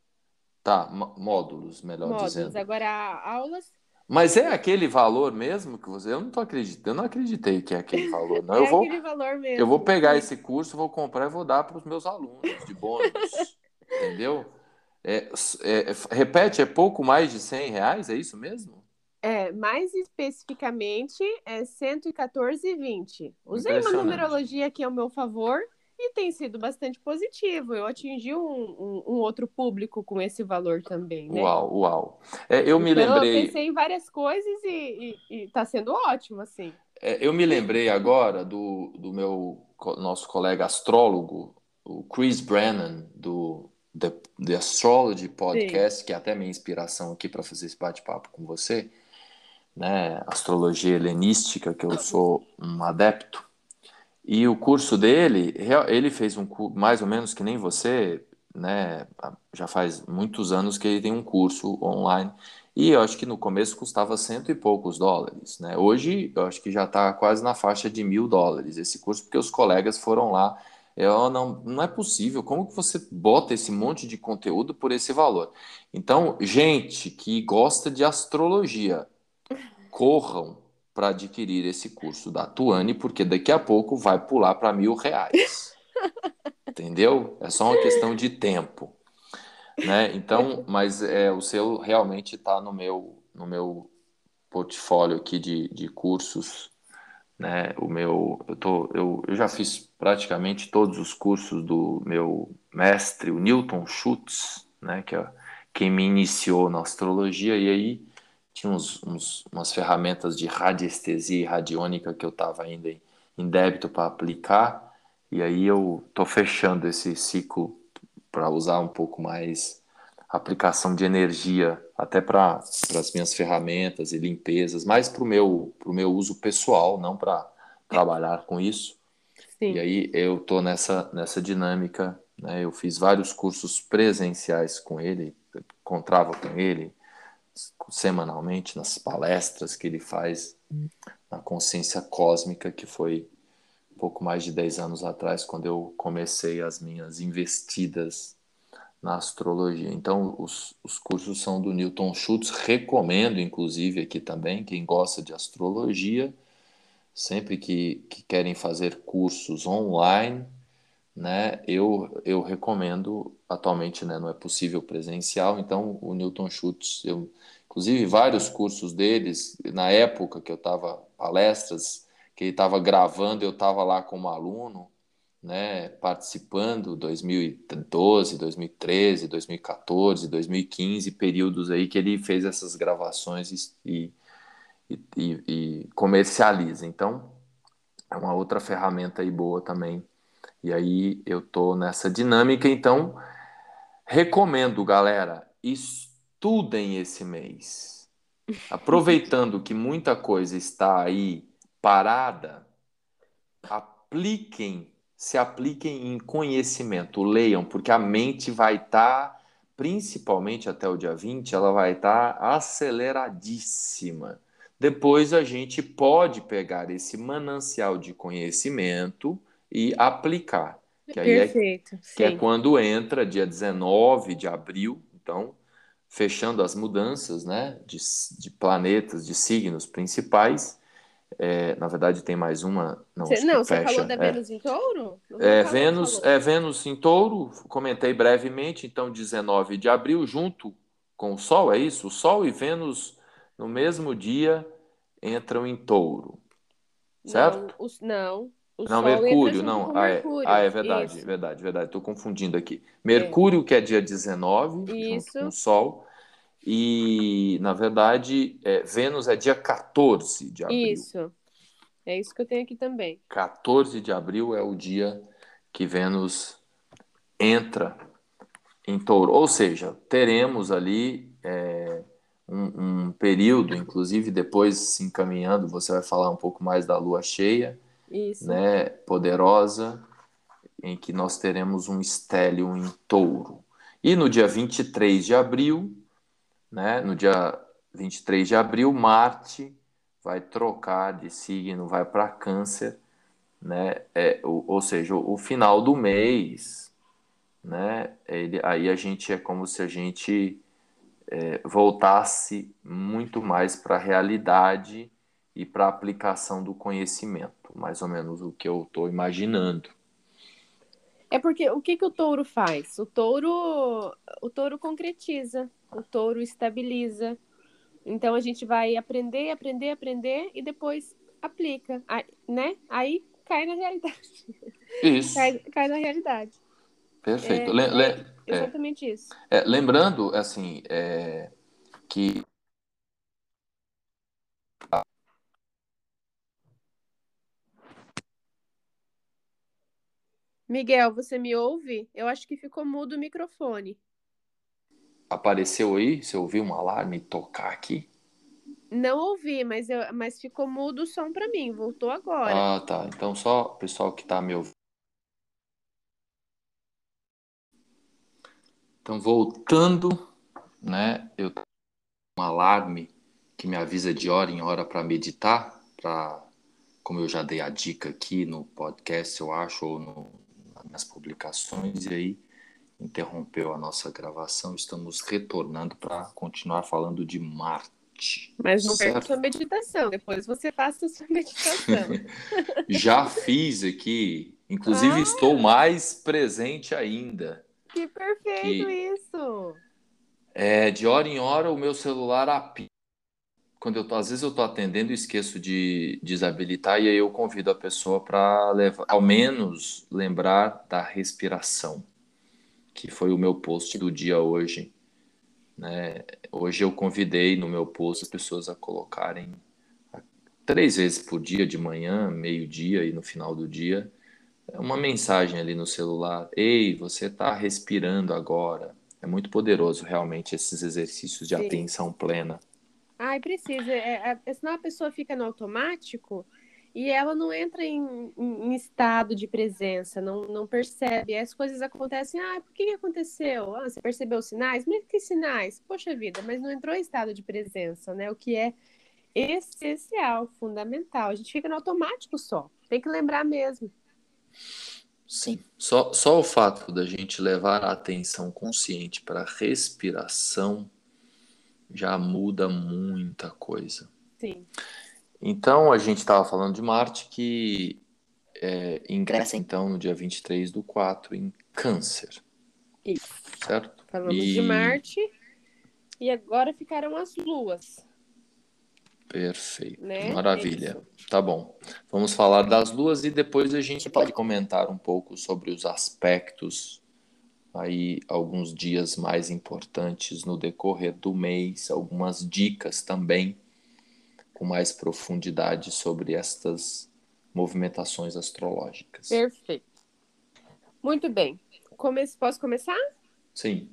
Tá, módulos, melhor módulos. dizendo. Agora, aulas mas é aquele valor mesmo que você. Eu não tô acreditando, eu não acreditei que é aquele valor. Não. É eu vou, aquele valor mesmo. Eu vou pegar esse curso, vou comprar e vou dar para os meus alunos de bônus. Entendeu? É, é, repete, é pouco mais de 100 reais, é isso mesmo? É, mais especificamente é 114,20. Usei uma numerologia aqui ao meu favor e tem sido bastante positivo. Eu atingi um, um, um outro público com esse valor também, né? Uau, uau. É, eu me então, lembrei... Eu pensei em várias coisas e está sendo ótimo, assim. É, eu me lembrei agora do, do meu nosso colega astrólogo, o Chris Brennan, do The, The Astrology Podcast, Sim. que é até minha inspiração aqui para fazer esse bate-papo com você, né? Astrologia helenística, que eu sou um adepto. E o curso dele, ele fez um mais ou menos que nem você, né? Já faz muitos anos que ele tem um curso online. E eu acho que no começo custava cento e poucos dólares, né? Hoje eu acho que já está quase na faixa de mil dólares esse curso, porque os colegas foram lá eu não, não é possível. Como que você bota esse monte de conteúdo por esse valor? Então, gente que gosta de astrologia, corram para adquirir esse curso da Tuane, porque daqui a pouco vai pular para mil reais. Entendeu? É só uma questão de tempo. Né? Então, mas é, o seu realmente está no meu, no meu portfólio aqui de, de cursos né? O meu, eu, tô, eu, eu já fiz praticamente todos os cursos do meu mestre, o Newton Schutz, né? Que é quem me iniciou na astrologia, e aí tinha uns, uns umas ferramentas de radiestesia e radiônica que eu estava ainda em, em débito para aplicar. E aí eu tô fechando esse ciclo para usar um pouco mais aplicação de energia até para as minhas ferramentas e limpezas, mais para o meu, pro meu uso pessoal, não para trabalhar com isso. Sim. E aí eu tô nessa, nessa dinâmica, né? Eu fiz vários cursos presenciais com ele, encontrava com ele semanalmente nas palestras que ele faz na consciência cósmica, que foi um pouco mais de 10 anos atrás, quando eu comecei as minhas investidas na astrologia. Então, os, os cursos são do Newton Schultz, recomendo, inclusive, aqui também, quem gosta de astrologia, sempre que, que querem fazer cursos online, né, eu, eu recomendo, atualmente né, não é possível presencial, então o Newton Schultz, eu, inclusive vários cursos deles, na época que eu estava, palestras, que ele estava gravando, eu estava lá como aluno, né, participando 2012, 2013, 2014, 2015, períodos aí que ele fez essas gravações e, e, e, e comercializa. Então, é uma outra ferramenta aí boa também. E aí eu tô nessa dinâmica, então recomendo, galera, estudem esse mês. Aproveitando que muita coisa está aí parada, apliquem se apliquem em conhecimento, leiam, porque a mente vai estar, tá, principalmente até o dia 20, ela vai estar tá aceleradíssima. Depois a gente pode pegar esse manancial de conhecimento e aplicar. Que aí Perfeito, é, que é quando entra dia 19 de abril, então, fechando as mudanças né, de, de planetas, de signos principais, é, na verdade, tem mais uma. Não, você, não, você fecha. falou da é. Vênus em touro? É Vênus, é Vênus em touro, comentei brevemente, então 19 de abril, junto com o Sol, é isso? O Sol e Vênus no mesmo dia entram em touro. Certo? Não, os, não. O não, Sol Mercúrio, não. Ah é, ah, é verdade, isso. verdade, verdade. Estou confundindo aqui. Mercúrio, é. que é dia 19, isso. junto com o Sol. E, na verdade, é, Vênus é dia 14 de abril. Isso. É isso que eu tenho aqui também. 14 de abril é o dia que Vênus entra em touro. Ou seja, teremos ali é, um, um, período, inclusive depois se encaminhando, você vai falar um pouco mais da lua cheia, isso. né, poderosa, em que nós teremos um estélio em touro. E no dia 23 de abril, né? No dia 23 de abril, Marte vai trocar de signo, vai para Câncer, né? É, o, ou seja, o, o, final do mês, né? Ele, aí a gente é como se a gente é, voltasse muito mais para a realidade e para a aplicação do conhecimento, mais ou menos o que eu estou imaginando. É porque o que, que o touro faz? O touro, o touro concretiza, o touro estabiliza. Então a gente vai aprender, aprender, aprender e depois aplica, aí, né? Aí cai na realidade. Isso. cai, cai na realidade. Perfeito. É, le, le, é exatamente é, isso. É, lembrando, assim, é, que Miguel, você me ouve? Eu acho que ficou mudo o microfone. Apareceu aí? Você ouviu um alarme tocar aqui? Não ouvi, mas, eu, mas ficou mudo o som para mim. Voltou agora. Ah, tá. Então só o pessoal que está me ouvindo. Então, voltando, né? Eu tenho um alarme que me avisa de hora em hora para meditar, para como eu já dei a dica aqui no podcast, eu acho, ou no, nas publicações, e aí interrompeu a nossa gravação. Estamos retornando para continuar falando de Marte. Mas não perca sua meditação, depois você faça a sua meditação. Já fiz aqui, inclusive ah, estou mais presente ainda. Que perfeito que, isso! É, de hora em hora o meu celular apita quando eu tô, às vezes eu tô atendendo e esqueço de desabilitar e aí eu convido a pessoa para levar, ao menos lembrar da respiração, que foi o meu post do dia hoje. Né? Hoje eu convidei no meu post as pessoas a colocarem três vezes por dia, de manhã, meio-dia e no final do dia, É uma mensagem ali no celular. Ei, você está respirando agora. É muito poderoso realmente esses exercícios de Sim. atenção plena. Ai, precisa. É, é, senão a pessoa fica no automático e ela não entra em, em, estado de presença, não, não percebe. As coisas acontecem, ah, por que aconteceu? Ah, você percebeu os sinais? Mas que sinais? Poxa vida, mas não entrou em estado de presença, né? O que é essencial, fundamental. A gente fica no automático só. Tem que lembrar mesmo. Sim, só, só o fato da gente levar a atenção consciente para a respiração já muda muita coisa. Sim. Então, a gente estava falando de Marte que é, ingressa então no dia 23 do 4 em Câncer. Isso. Certo? Falamos e... de Marte e agora ficaram as luas. Perfeito. Né? Maravilha. Isso. Tá bom. Vamos falar das luas e depois a gente pode comentar um pouco sobre os aspectos aí alguns dias mais importantes no decorrer do mês, algumas dicas também com mais profundidade sobre estas movimentações astrológicas. Perfeito. Muito bem. Come posso começar? Sim.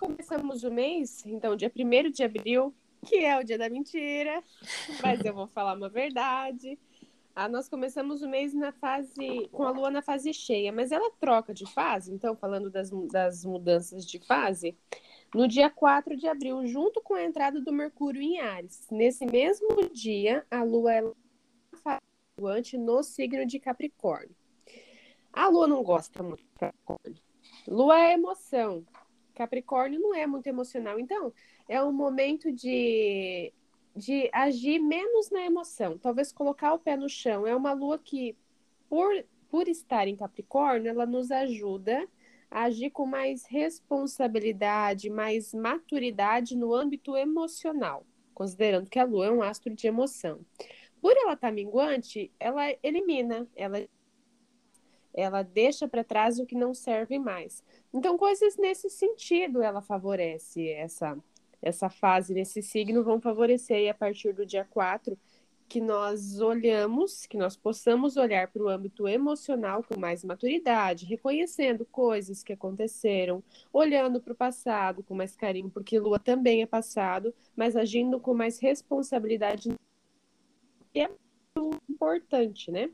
Começamos o mês, então, dia 1 de abril, que é o dia da mentira, mas eu vou falar uma verdade. Ah, nós começamos o mês na fase com a lua na fase cheia, mas ela troca de fase, então, falando das, das mudanças de fase, no dia 4 de abril, junto com a entrada do Mercúrio em Ares. Nesse mesmo dia, a lua é flutuante no signo de Capricórnio. A lua não gosta muito de Capricórnio. Lua é emoção. Capricórnio não é muito emocional. Então, é um momento de de agir menos na emoção, talvez colocar o pé no chão. É uma lua que, por, por estar em Capricórnio, ela nos ajuda agir com mais responsabilidade, mais maturidade no âmbito emocional, considerando que a lua é um astro de emoção. Por ela estar tá minguante, ela elimina, ela ela deixa para trás o que não serve mais. Então, coisas nesse sentido ela favorece essa essa fase nesse signo vão favorecer a partir do dia 4 que nós olhamos, que nós possamos olhar para o âmbito emocional com mais maturidade, reconhecendo coisas que aconteceram, olhando para o passado com mais carinho, porque Lua também é passado, mas agindo com mais responsabilidade. É muito importante, né?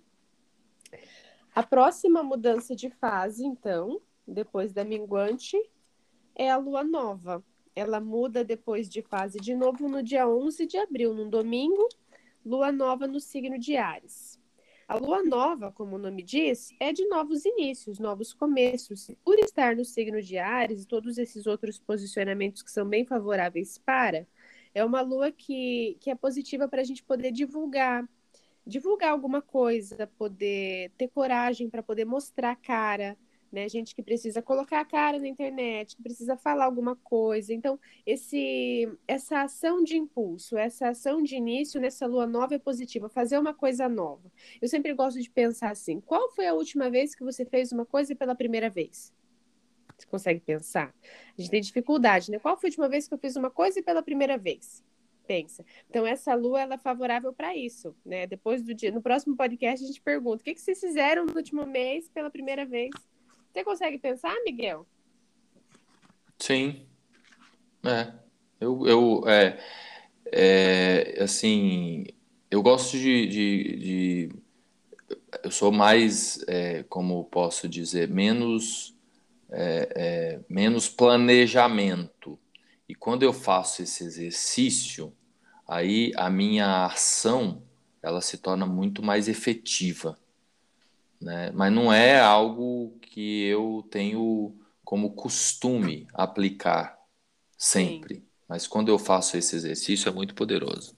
A próxima mudança de fase, então, depois da minguante, é a lua nova ela muda depois de fase de novo no dia 11 de abril, num domingo, lua nova no signo de Ares. A lua nova, como o nome diz, é de novos inícios, novos começos. Por estar no signo de Ares e todos esses outros posicionamentos que são bem favoráveis para, é uma lua que, que é positiva para a gente poder divulgar, divulgar alguma coisa, poder ter coragem para poder mostrar a cara, né? Gente que precisa colocar a cara na internet, que precisa falar alguma coisa. Então, esse, essa ação de impulso, essa ação de início nessa lua nova é positiva, fazer uma coisa nova. Eu sempre gosto de pensar assim: qual foi a última vez que você fez uma coisa pela primeira vez? Você consegue pensar? A gente tem dificuldade, né? Qual foi a última vez que eu fiz uma coisa pela primeira vez? pensa. Então essa lua ela é favorável para isso, né? Depois do dia, no próximo podcast a gente pergunta: o que, que vocês fizeram no último mês pela primeira vez? Você consegue pensar, Miguel? Sim. É. Eu, eu é, é, assim, eu gosto de, de, de eu sou mais, é, como posso dizer, menos, é, é, menos planejamento. E quando eu faço esse exercício, aí a minha ação ela se torna muito mais efetiva né? Mas não é algo que eu tenho como costume aplicar sempre. Sim. Mas quando eu faço esse exercício é muito poderoso.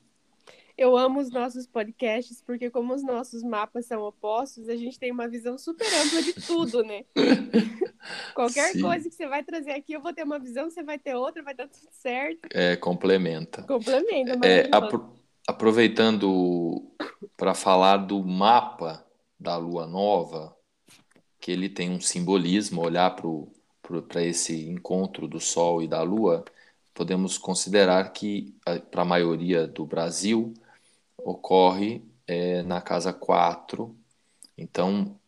Eu amo os nossos podcasts porque como os nossos mapas são opostos, a gente tem uma visão super ampla de tudo, né? Qualquer Sim. coisa que você vai trazer aqui, eu vou ter uma visão, você vai ter outra, vai dar tudo certo. É, complementa. Complementa, é, apro aproveitando para falar do mapa da lua nova, que ele tem um simbolismo, olhar para esse encontro do Sol e da Lua, podemos considerar que para a maioria do Brasil ocorre é, na casa 4. Então,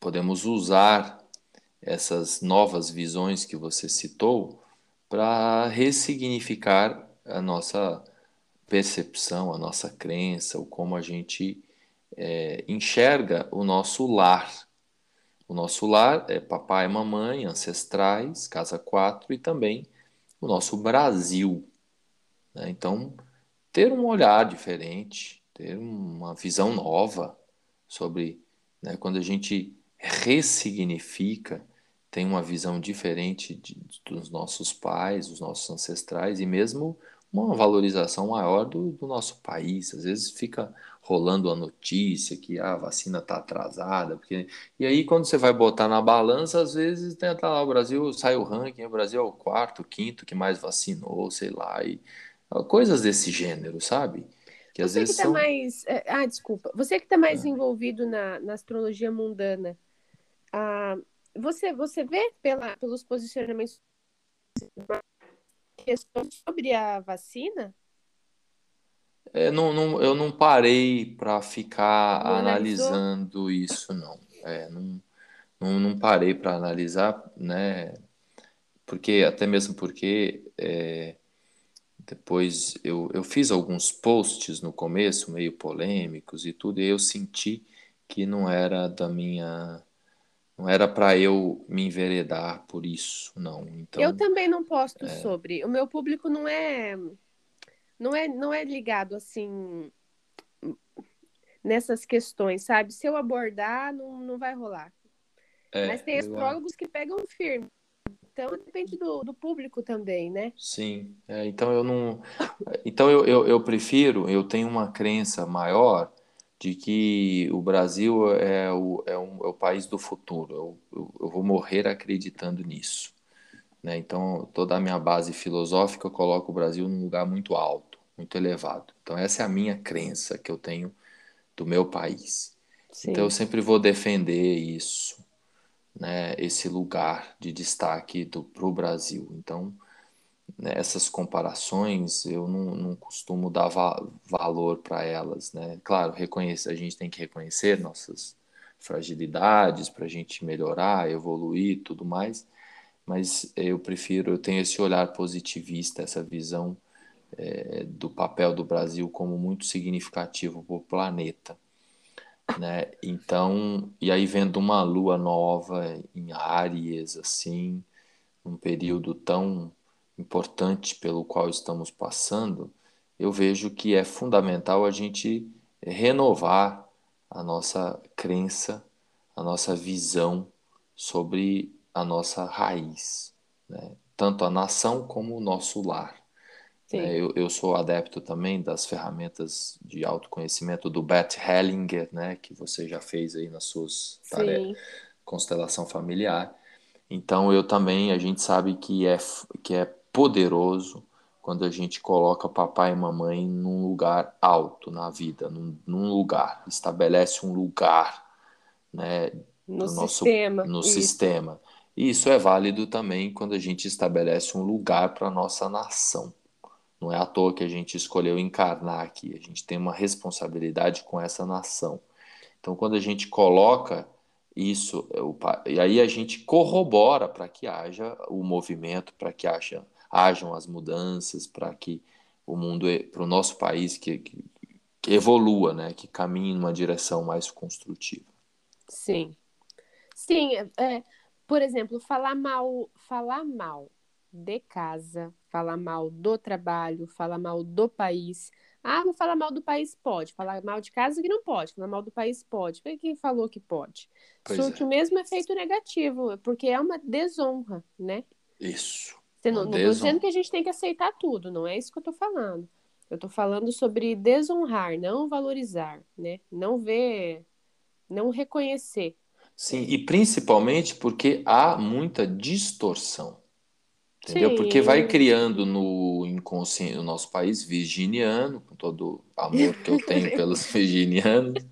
podemos usar essas novas visões que você citou para ressignificar a nossa percepção, a nossa crença, o como a gente é, enxerga o nosso lar. O nosso lar é papai, mamãe, ancestrais, casa quatro e também o nosso Brasil. Né? Então, ter um olhar diferente, ter uma visão nova sobre né, quando a gente ressignifica, tem uma visão diferente de, dos nossos pais, dos nossos ancestrais e mesmo uma valorização maior do, do nosso país. Às vezes fica rolando a notícia que ah, a vacina está atrasada, porque e aí quando você vai botar na balança, às vezes tenta lá o Brasil sai o ranking, o Brasil é o quarto, quinto que mais vacinou, sei lá, e coisas desse gênero, sabe? Que às você vezes que tá são... mais, é, ah, desculpa, você que está mais é. envolvido na, na astrologia mundana, ah, você você vê pela, pelos posicionamentos questões sobre a vacina? É, não, não, eu não parei para ficar não analisando analisou? isso, não. É, não, não, não parei para analisar, né? Porque, até mesmo porque é, depois eu, eu fiz alguns posts no começo, meio polêmicos e tudo, e eu senti que não era da minha. Não era para eu me enveredar por isso, não. Então, eu também não posto é... sobre. O meu público não é não é, não é ligado assim nessas questões, sabe? Se eu abordar, não, não vai rolar. É, Mas tem astrólogos eu... que pegam firme. Então depende do, do público também, né? Sim. É, então eu não. Então eu, eu, eu, prefiro, eu tenho uma crença maior de que o Brasil é o, é, um, é o país do futuro. Eu, eu, eu vou morrer acreditando nisso. Né? Então, toda a minha base filosófica eu coloco o Brasil num lugar muito alto, muito elevado. Então, essa é a minha crença que eu tenho do meu país. Sim. Então, eu sempre vou defender isso, né? esse lugar de destaque para o Brasil. Então, né, essas comparações eu não, não costumo dar va valor para elas. Né? Claro, reconhecer, a gente tem que reconhecer nossas fragilidades para a gente melhorar, evoluir tudo mais mas eu prefiro, eu tenho esse olhar positivista, essa visão é, do papel do Brasil como muito significativo para o planeta. Né? Então, e aí vendo uma lua nova em Áries, assim, um período tão importante pelo qual estamos passando, eu vejo que é fundamental a gente renovar a nossa crença, a nossa visão sobre a nossa raiz, né? tanto a nação como o nosso lar. É, eu, eu, sou adepto também das ferramentas de autoconhecimento do Beth Hellinger, né, que você já fez aí nas suas tarefas, constelação familiar. Então eu também, a gente sabe que é, que é poderoso quando a gente coloca papai e mamãe num lugar alto na vida, num, num lugar, estabelece um lugar, né, no, no sistema. Nosso, no isso. sistema. E isso é válido também quando a gente estabelece um lugar para a nossa nação. Não é à toa que a gente escolheu encarnar aqui, a gente tem uma responsabilidade com essa nação. Então, quando a gente coloca isso, e aí a gente corrobora para que haja o movimento, para que haja, hajam as mudanças, para que o mundo, para o nosso país que, que, que evolua, né? que caminhe numa direção mais construtiva. Sim. Sim, é, por exemplo, falar mal, falar mal de casa, falar mal do trabalho, falar mal do país. Ah, vou falar mal do país pode, falar mal de casa que não pode, falar mal do país pode. Quem falou que pode. Pois Surte é. o mesmo efeito negativo, porque é uma desonra, né? Isso. Você não, estou dizendo que a gente tem que aceitar tudo, não é isso que eu estou falando. Eu estou falando sobre desonrar, não valorizar, né? Não ver, não reconhecer. Sim, e principalmente porque há muita distorção. Entendeu? Sim. Porque vai criando no inconsciente, no nosso país virginiano, com todo o amor que eu tenho pelos virginianos,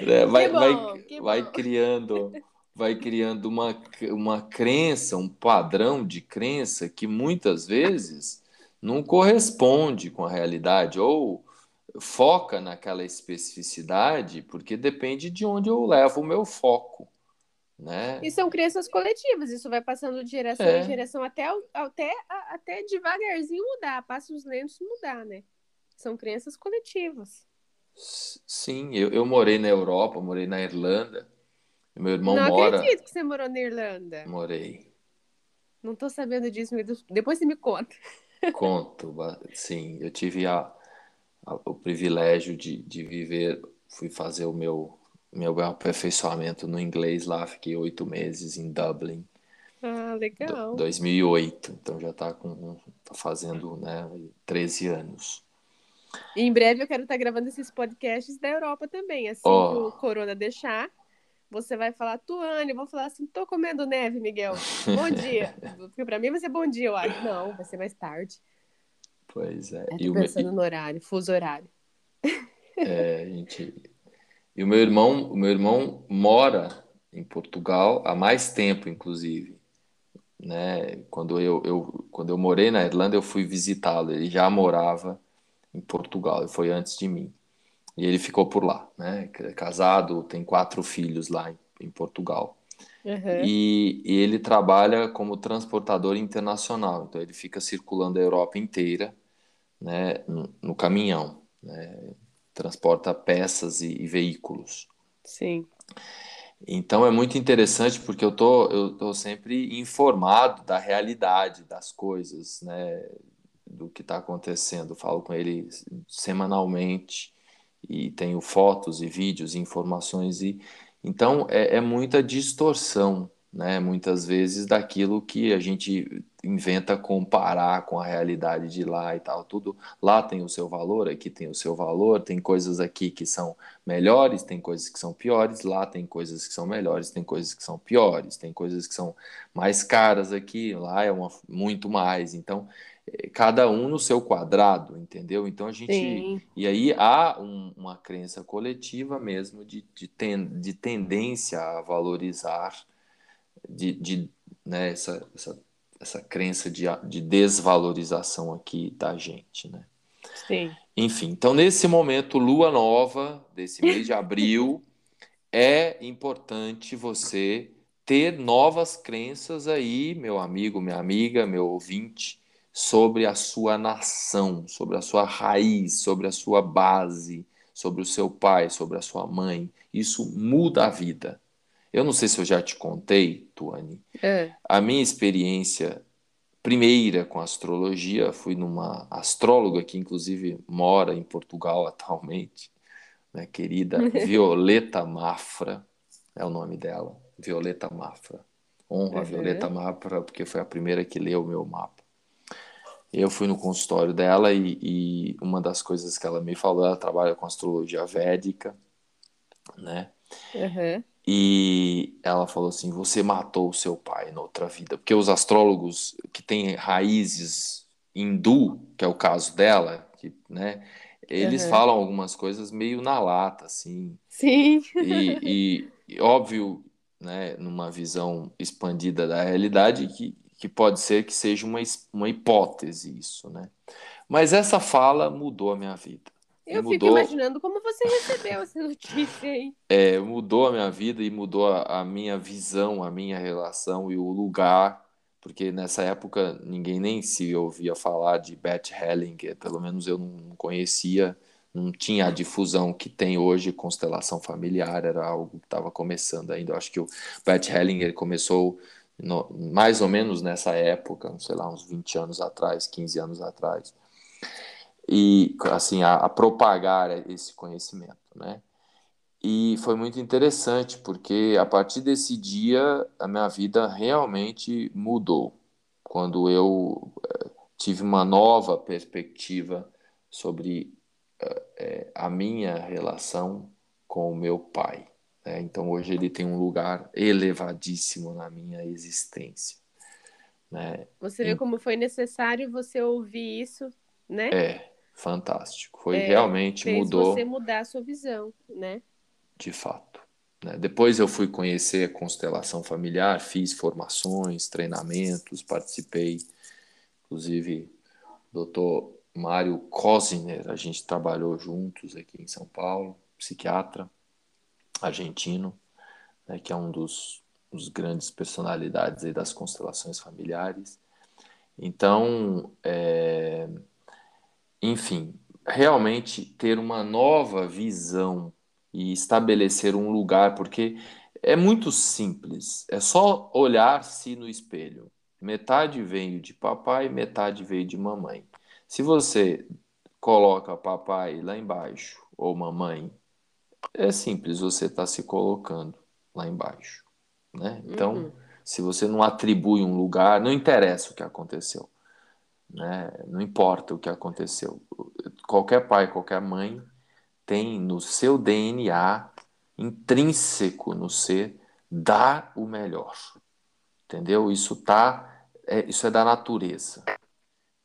né? vai, bom, vai, vai criando, vai criando uma, uma crença, um padrão de crença que muitas vezes não corresponde com a realidade, ou foca naquela especificidade, porque depende de onde eu levo o meu foco. Né? E são crenças coletivas, isso vai passando de geração É. em geração até, até, até devagarzinho mudar, passos lentos mudar, né? São crenças coletivas. Sim, eu, eu morei na Europa, morei na Irlanda. Meu irmão Não mora. acredito que você morou na Irlanda. Morei. Não tô sabendo disso, depois você me conta. Conto, sim, eu tive a, a- o privilégio de, de viver, fui fazer o meu, meu aperfeiçoamento no inglês lá, fiquei oito meses em Dublin, Ah, do- legal. 2008, então já está com, tá fazendo, né, 13 anos. E em breve eu quero estar gravando esses podcasts da Europa também. Assim Ó. que o Corona deixar, você vai falar, Tuane, eu vou falar assim, tô comendo neve, Miguel. Bom dia. Porque pra mim vai ser bom dia, eu acho. Não, vai ser mais tarde. Pois é, Eu e tô meu- pensando no horário, fuso horário. é, gente, e o meu irmão, o meu irmão mora em Portugal há mais tempo, inclusive. né? Quando eu, eu, quando eu morei na Irlanda, eu fui visitá-lo. Ele já morava em Portugal, ele foi antes de mim. E ele ficou por lá, né? Casado, tem quatro filhos lá em, em Portugal. Uhum. E, e ele trabalha como transportador internacional, então ele fica circulando a Europa inteira, né? No, no caminhão, né? Transporta peças e, e veículos. Sim. Então é muito interessante porque eu tô, eu tô sempre informado da realidade das coisas, né? Do que está acontecendo. Falo com ele semanalmente e tenho fotos e vídeos, e informações e então é, é muita distorção, né? Muitas vezes daquilo que a gente inventa comparar com a realidade de lá e tal. Tudo lá tem o seu valor, aqui tem o seu valor. Tem coisas aqui que são melhores, tem coisas que são piores. Lá tem coisas que são melhores, tem coisas que são piores. Tem coisas que são mais caras aqui, lá é uma, muito mais. Então cada um no seu quadrado, entendeu? Então a gente Sim. e aí há um, uma crença coletiva mesmo de, de, ten, de tendência a valorizar, de, de né, essa, essa, essa crença de, de desvalorização aqui da gente, né? Sim. Enfim, então nesse momento, lua nova, desse mês de abril, é importante você ter novas crenças aí, meu amigo, minha amiga, meu ouvinte, sobre a sua nação, sobre a sua raiz, sobre a sua base, sobre o seu pai, sobre a sua mãe. Isso muda a vida. Eu não sei se eu já te contei, Tuane, É. a minha experiência primeira com astrologia, fui numa astróloga que inclusive mora em Portugal atualmente, minha querida Violeta Mafra, é o nome dela, Violeta Mafra. Honra a Uhum. Violeta Mafra, porque foi a primeira que leu o meu mapa. Eu fui no consultório dela e, e uma das coisas que ela me falou, ela trabalha com astrologia védica, né? Uhum. E ela falou assim: Você matou o seu pai noutra vida. Porque os astrólogos que têm raízes hindu, que é o caso dela, que, né, eles Uhum. falam algumas coisas meio na lata, assim. Sim. E, e- e óbvio, né, numa visão expandida da realidade, que, que pode ser que seja uma, uma hipótese isso, né? Mas essa fala mudou a minha vida. Eu fico mudou- imaginando como você recebeu essa notícia aí. É, mudou a minha vida e mudou a, a minha visão, a minha relação e o lugar, porque nessa época ninguém nem se ouvia falar de Beth Hellinger, pelo menos eu não conhecia, não tinha a difusão que tem hoje, constelação familiar, era algo que estava começando ainda. Eu acho que o Beth Hellinger começou no- mais ou menos nessa época, sei lá, uns 20 anos atrás, 15 anos atrás, e assim, a, a propagar esse conhecimento, né? E foi muito interessante, porque a partir desse dia a minha vida realmente mudou. Quando eu eh, tive uma nova perspectiva sobre eh, eh, a minha relação com o meu pai. Né? Então hoje ele tem um lugar elevadíssimo na minha existência. Né? Você vê como foi necessário você ouvir isso, né? É fantástico. Foi É, realmente Fez mudou. você mudar a sua visão, né? de fato. né? Depois eu fui conhecer a constelação familiar, fiz formações, treinamentos, participei, inclusive, doutor Mário Cosiner, a gente trabalhou juntos aqui em São Paulo, psiquiatra argentino, né, que é um dos os grandes personalidades aí das constelações familiares. Então, é, enfim, realmente ter uma nova visão e estabelecer um lugar, porque é muito simples, é só olhar-se no espelho. Metade veio de papai, metade veio de mamãe. Se você coloca papai lá embaixo ou mamãe, é simples, você está se colocando lá embaixo. Né? Então, uhum. se você não atribui um lugar, não interessa o que aconteceu. Né? Não importa o que aconteceu. Qualquer pai, qualquer mãe tem no seu DNA, intrínseco no ser, dar o melhor. Entendeu? Isso tá, é, isso é da natureza.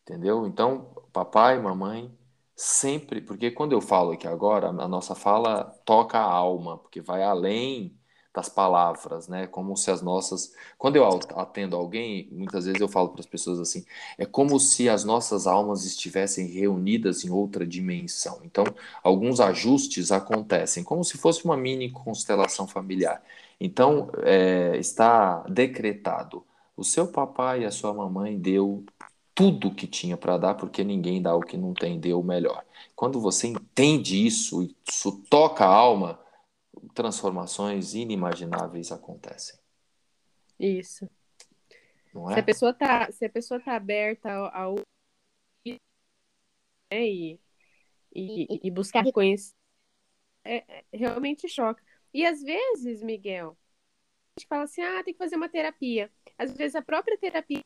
Entendeu? Então, papai, mamãe, sempre, porque quando eu falo aqui agora, a nossa fala toca a alma, porque vai além das palavras, né? Como se as nossas. Quando eu atendo alguém, muitas vezes eu falo para as pessoas assim: é como se as nossas almas estivessem reunidas em outra dimensão. Então, alguns ajustes acontecem, como se fosse uma mini constelação familiar. Então, é, está decretado: o seu papai e a sua mamãe deu tudo que tinha para dar, porque ninguém dá o que não tem, deu o melhor. Quando você entende isso, isso toca a alma transformações inimagináveis acontecem. Isso. É? Se a pessoa tá, se a pessoa tá aberta ao, ao né, e, e, e, buscar reconhecer, é, é, realmente choca. E às vezes, Miguel, a gente fala assim, ah, tem que fazer uma terapia. Às vezes a própria terapia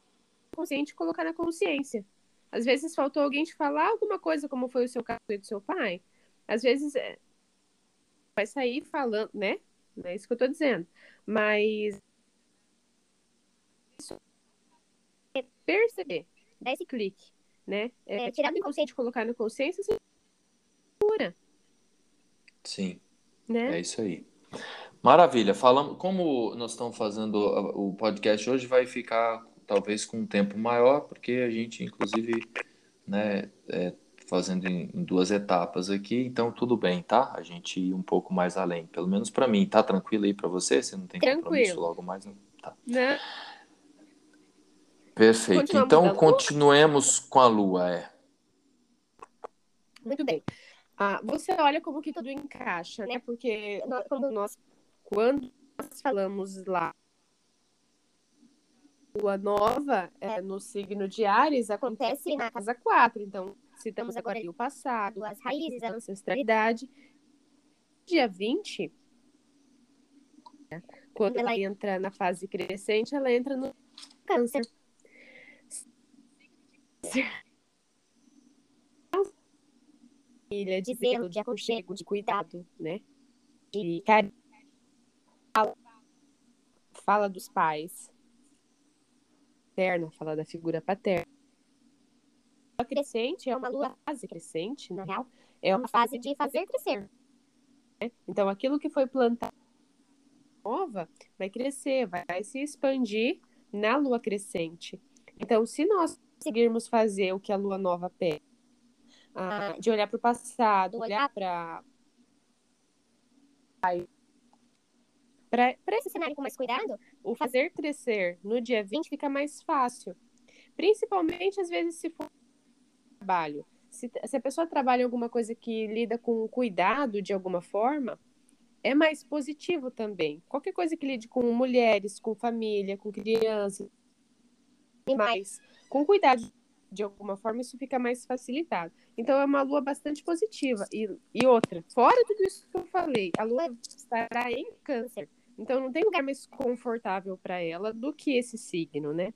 consciente colocar na consciência. Às vezes faltou alguém te falar alguma coisa, como foi o seu caso e do seu pai. Às vezes é, vai sair falando, né? Não é isso que eu tô dizendo. Mas é perceber, dar esse clique, né? É, é tirar do inconsciente, colocar no consciência, você cura. Sim. Né? É isso aí. Maravilha. Falamos, como nós estamos fazendo o podcast hoje, vai ficar talvez com um tempo maior, porque a gente, inclusive, né, é, fazendo em, em, duas etapas aqui, então tudo bem, tá? A gente ir um pouco mais além, pelo menos para mim, tá tranquilo aí para você? Você não tem tranquilo. compromisso logo mais, não? Tá. Né? Perfeito. então continuemos com a lua, é. Muito bem. Ah, você olha como que tudo encaixa, né? Porque nós, quando nós quando nós falamos lá lua nova é, no signo de Ares acontece na casa 4, então Citamos agora o passado, as raízes, a ancestralidade. Dia 20, quando ela entra na fase crescente, ela entra no câncer. Ilha de zelo, de aconchego, de cuidado, né? De carinho. Fala dos pais. Paterna, fala da figura paterna crescente é uma lua fase crescente, na real, é uma fase de fazer crescer. Né? Então, aquilo que foi plantado nova vai crescer, vai se expandir na lua crescente. Então, se nós conseguirmos fazer o que a lua nova pede, ah, de olhar para o passado, olhar para para esse cenário com mais cuidado, o fazer crescer no dia 20 fica mais fácil. Principalmente, às vezes, se for trabalho. Se, se, a pessoa trabalha em alguma coisa que lida com cuidado de alguma forma, é mais positivo também. Qualquer coisa que lide com mulheres, com família, com crianças, mais com cuidado de alguma forma, isso fica mais facilitado. Então é uma lua bastante positiva. E, e outra, fora tudo isso que eu falei, a lua estará em câncer. Então não tem lugar mais confortável para ela do que esse signo, né?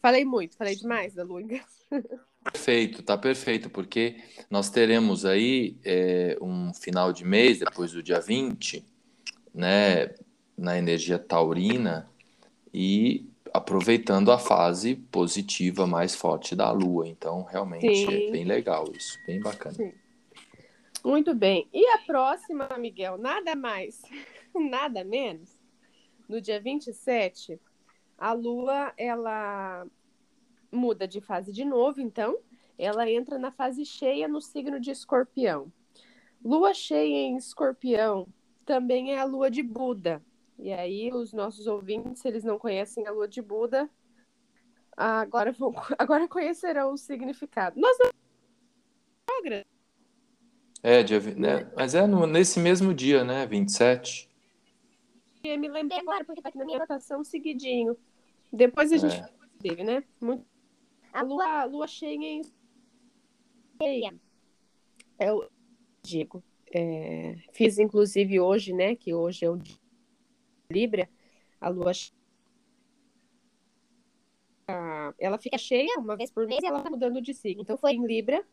Falei muito, falei demais da lua. Perfeito, tá perfeito, porque nós teremos aí é, um final de mês, depois do dia 20, né, na energia taurina e aproveitando a fase positiva mais forte da Lua. Então, realmente é Sim. é bem legal isso, bem bacana. Sim. Muito bem. E a próxima, Miguel, nada mais, nada menos, no dia 27, a Lua, ela muda de fase de novo, então, ela entra na fase cheia no signo de Escorpião. Lua cheia em Escorpião também é a lua de Buda. E aí, os nossos ouvintes, se eles não conhecem a lua de Buda, agora, vão, agora conhecerão o significado. Nós não. É, dia, né? mas é no, nesse mesmo dia, né? 27. Eu me lembrei agora, porque tá aqui na minha anotação seguidinho. Depois a gente é. teve, né? Muito... A lua, a lua cheia em. É o. Digo. É... Fiz inclusive hoje, né? Que hoje é o dia Libra. A lua ela fica cheia uma vez por mês e ela tá mudando de signo. Então foi em Libra.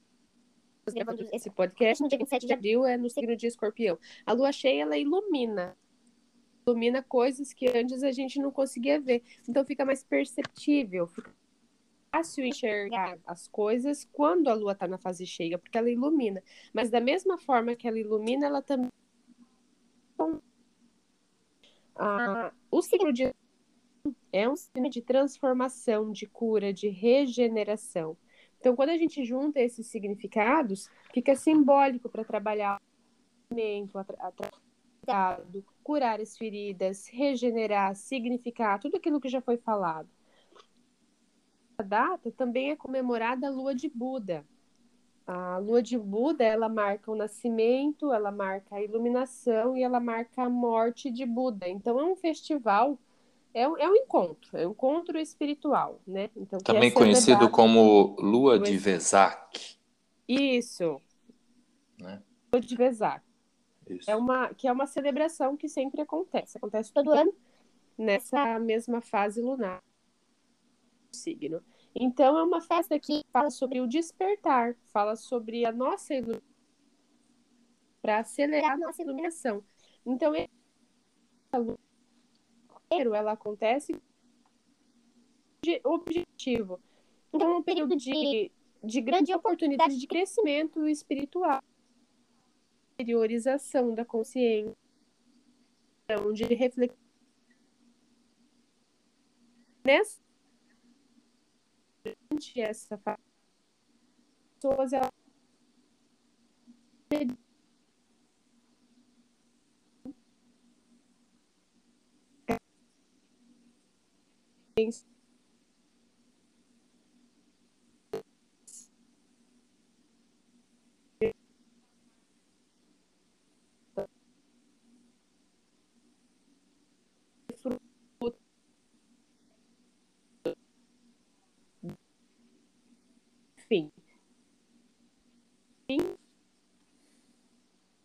Gravando esse podcast no dia 27 de abril é no signo de escorpião. A lua cheia ela ilumina ilumina coisas que antes a gente não conseguia ver. Então fica mais perceptível, fica fácil enxergar as coisas quando a lua está na fase cheia, porque ela ilumina. Mas da mesma forma que ela ilumina, ela também. Ah, o signo de é um signo de transformação, de cura, de regeneração. Então, quando a gente junta esses significados, fica simbólico para trabalhar o alimento, curar as feridas, regenerar, significar, tudo aquilo que já foi falado. A data também é comemorada a lua de Buda. A lua de Buda, ela marca o nascimento, ela marca a iluminação e ela marca a morte de Buda. Então é um festival, é um, é um encontro, é um encontro espiritual, né? Então, também conhecido é como lua de Vesak. Isso. Né? Lua de Vesak. Isso. É uma, que é uma celebração que sempre acontece. Acontece todo ano nessa mesma fase lunar signo. Então é uma festa que fala sobre o despertar, fala sobre a nossa iluminação para acelerar a nossa iluminação. Então ela acontece de objetivo. Então é um período de, de grande oportunidade de crescimento espiritual interiorização da consciência, de reflexão. Nessa essa fase, pessoas elas enfim.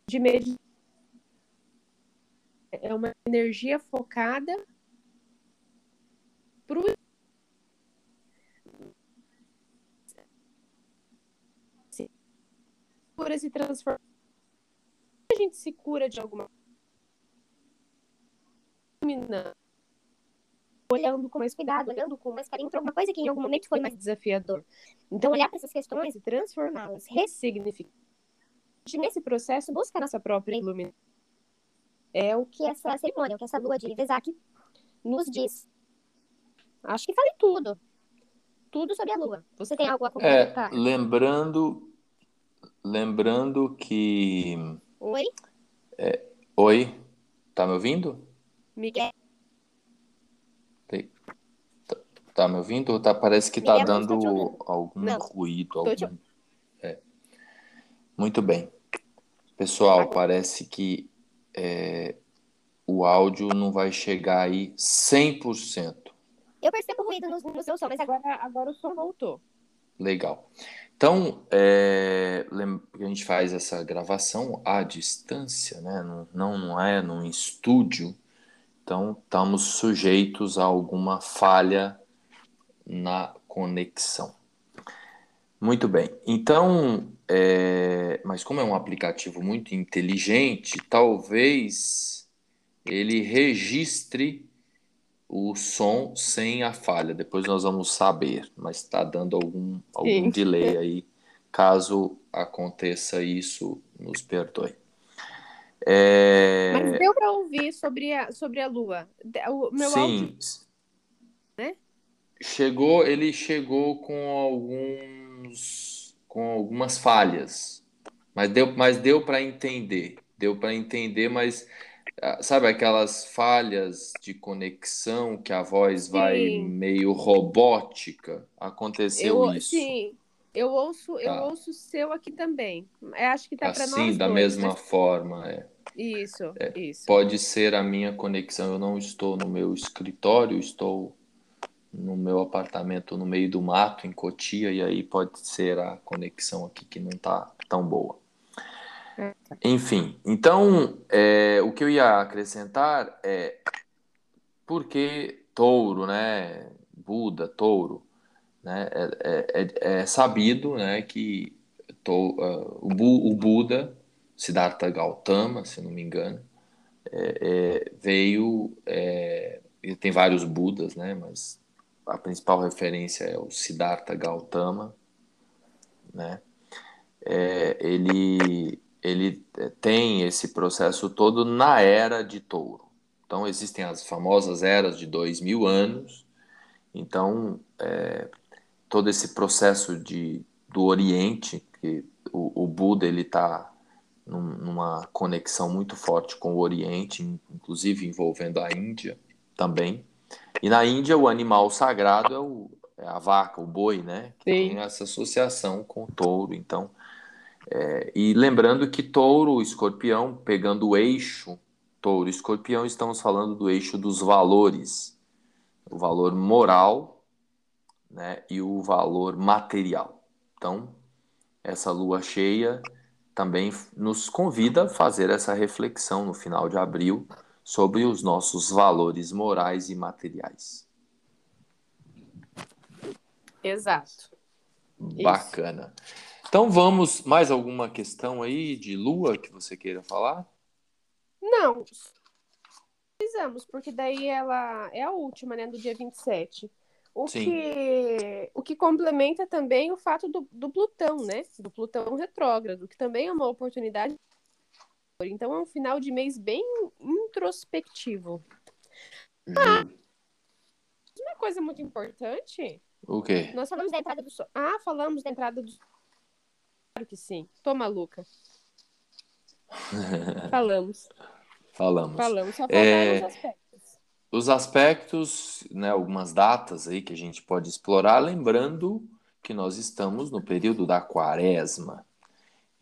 De meditação. É uma energia focada para o cura se transforma. A gente se cura de alguma olhando com mais cuidado, olhando com mais carinho para alguma coisa que em algum momento foi mais desafiador. Então, olhar para essas questões e transformá-las, ressignificar. Nesse processo, buscar nossa própria iluminação. É o que essa cerimônia, o que essa lua de Vesak nos diz. Acho que falei tudo. Tudo sobre a lua. Você tem algo a complementar? É, lembrando, lembrando que. Oi? É, oi? Tá me ouvindo? Miguel. Tá me ouvindo? Tá, parece que tá dando algum não. ruído. Algum... É. Muito bem. Pessoal, parece que é, o áudio não vai chegar aí 100%. Eu percebo ruído no, no seu som, mas agora, agora o som voltou. Legal. Então, é, a gente faz essa gravação à distância, né? Não, não, não é num estúdio. Então, estamos sujeitos a alguma falha na conexão. Muito bem. Então, é... mas como é um aplicativo muito inteligente, talvez ele registre o som sem a falha. Depois nós vamos saber, mas está dando algum, algum delay aí. Caso aconteça isso, nos perdoe. É... Mas deu para ouvir sobre a, sobre a Lua. O meu Sim. Áudio, né? Chegou, ele chegou com alguns com algumas falhas, mas deu, mas deu para entender, deu para entender, mas sabe aquelas falhas de conexão que a voz vai Sim. meio robótica? Aconteceu Eu, isso. sim, eu ouço, eu Tá. ouço o seu aqui também. Eu acho que tá para Assim, nós da dois, mesma né? forma, é. Isso, isso. Pode ser a minha conexão. Eu não estou no meu escritório, estou no meu apartamento no meio do mato, em Cotia, e aí pode ser a conexão aqui que não está tão boa. Enfim, então é, o que eu ia acrescentar é porque touro, né? Buda, touro, né? É, é- é sabido, né, que to- ah, o, Bu- o Buda, Siddhartha Gautama, se não me engano, é, é, veio. É, tem vários Budas, né? Mas a principal referência é o Siddhartha Gautama, né? É, ele, ele tem esse processo todo na era de touro. Então, existem as famosas eras de dois mil anos. Então, é, todo esse processo de, do Oriente, que o, o Buda está num, numa conexão muito forte com o Oriente, inclusive envolvendo a Índia também. E na Índia, o animal sagrado é, o, é a vaca, o boi, né? Que Sim. tem essa associação com o touro. Então, é, e lembrando que touro, escorpião, pegando o eixo touro, escorpião, estamos falando do eixo dos valores, o valor moral, né? E o valor material. Então, essa lua cheia também nos convida a fazer essa reflexão no final de abril sobre os nossos valores morais e materiais. Exato. Bacana. Então vamos, mais alguma questão aí de lua que você queira falar? Não, precisamos, porque daí ela é a última, né, do dia 27. O Sim. que, o que complementa também o fato do, do Plutão, né? Do Plutão retrógrado, que também é uma oportunidade. Então é um final de mês bem introspectivo. Uma coisa muito importante, O quê? nós falamos da entrada do sol. Ah, falamos da entrada do Claro que sim. Tô maluca. Falamos, Falamos. falamos. Só faltaram É, os aspectos. Os aspectos, né, algumas datas aí que a gente pode explorar, lembrando que nós estamos no período da quaresma.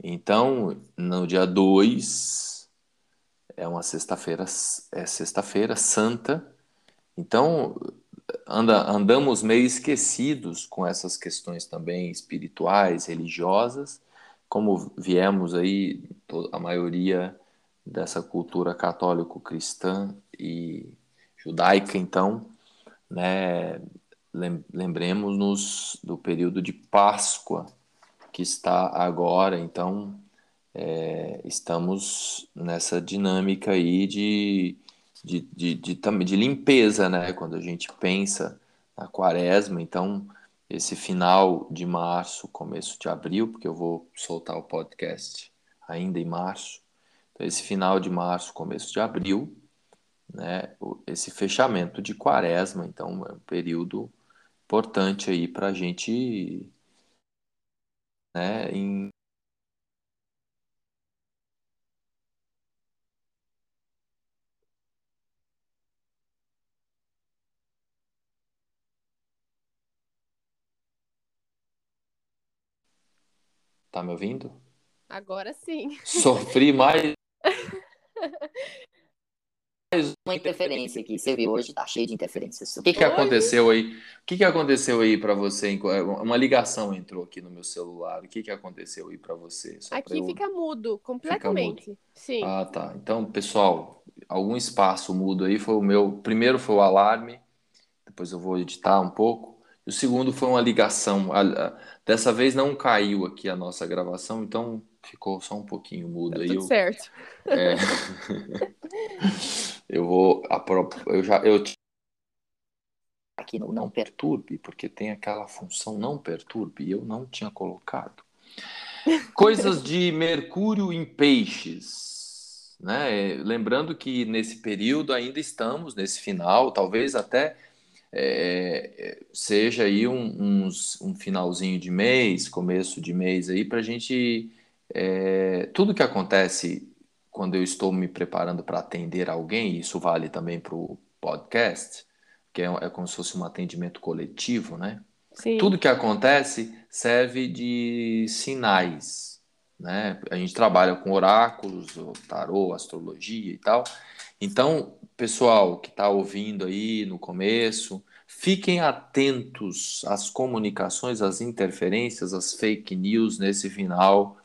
Então, no dia 2 é uma sexta-feira, é sexta-feira santa. Então, anda, andamos meio esquecidos com essas questões também espirituais, religiosas, como viemos aí a maioria dessa cultura católico-cristã e judaica, então, né, lem- lembremos-nos do período de Páscoa que está agora, então é, estamos nessa dinâmica aí de, de, de, de, de limpeza, né? Quando a gente pensa na quaresma, então esse final de março, começo de abril, porque eu vou soltar o podcast ainda em março, então esse final de março, começo de abril, né? Esse fechamento de quaresma, então é um período importante aí para a gente, né? Em, tá me ouvindo? Agora sim. Sofri mais uma interferência aqui. Você viu hoje, tá cheio de interferências. O que, que aconteceu aí? O que, que aconteceu aí para você? em- Uma ligação entrou aqui no meu celular. O que, que aconteceu aí para você? Só pra Aqui eu- fica mudo, completamente. Sim. Ah, tá. Então, pessoal, algum espaço mudo aí foi o meu. Primeiro foi o alarme, depois eu vou editar um pouco. E o segundo foi uma ligação. A- a- Dessa vez não caiu aqui a nossa gravação, então ficou só um pouquinho mudo Tá aí. tudo Eu, certo. é. eu vou. apro- Eu já. Eu Aqui no não não per... perturbe, porque tem aquela função não perturbe, e eu não tinha colocado. Coisas de Mercúrio em peixes, né? Lembrando que nesse período ainda estamos, nesse final, talvez até é, seja aí um, uns- um finalzinho de mês, começo de mês aí, para a gente. é, tudo que acontece quando eu estou me preparando para atender alguém, isso vale também para o podcast, que é, é como se fosse um atendimento coletivo, né? Sim. Tudo que acontece serve de sinais, né? A gente trabalha com oráculos, tarô, astrologia e tal. Então, pessoal que está ouvindo aí no começo, fiquem atentos às comunicações, às interferências, às fake news nesse final,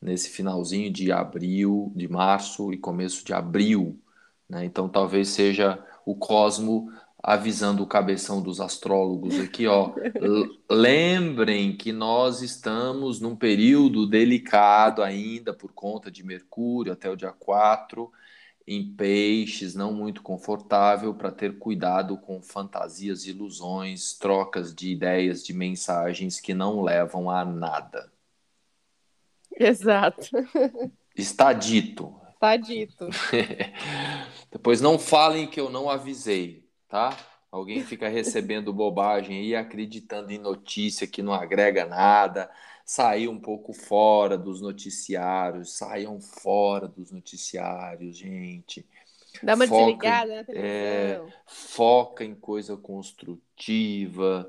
nesse finalzinho de abril, de março e começo de abril. Né? Então, talvez seja o cosmo avisando o cabeção dos astrólogos aqui, ó. Lembrem que nós estamos num período delicado ainda por conta de Mercúrio até o dia 4 em peixes, não muito confortável para ter cuidado com fantasias, ilusões, trocas de ideias, de mensagens que não levam a nada. Exato. Está dito. Está dito. Depois não falem que eu não avisei tá? Alguém fica recebendo bobagem e acreditando em notícia que não agrega nada, sair um pouco fora dos noticiários, saiam fora dos noticiários, gente. Dá uma Foca- desligada na televisão. é, foca em coisa construtiva,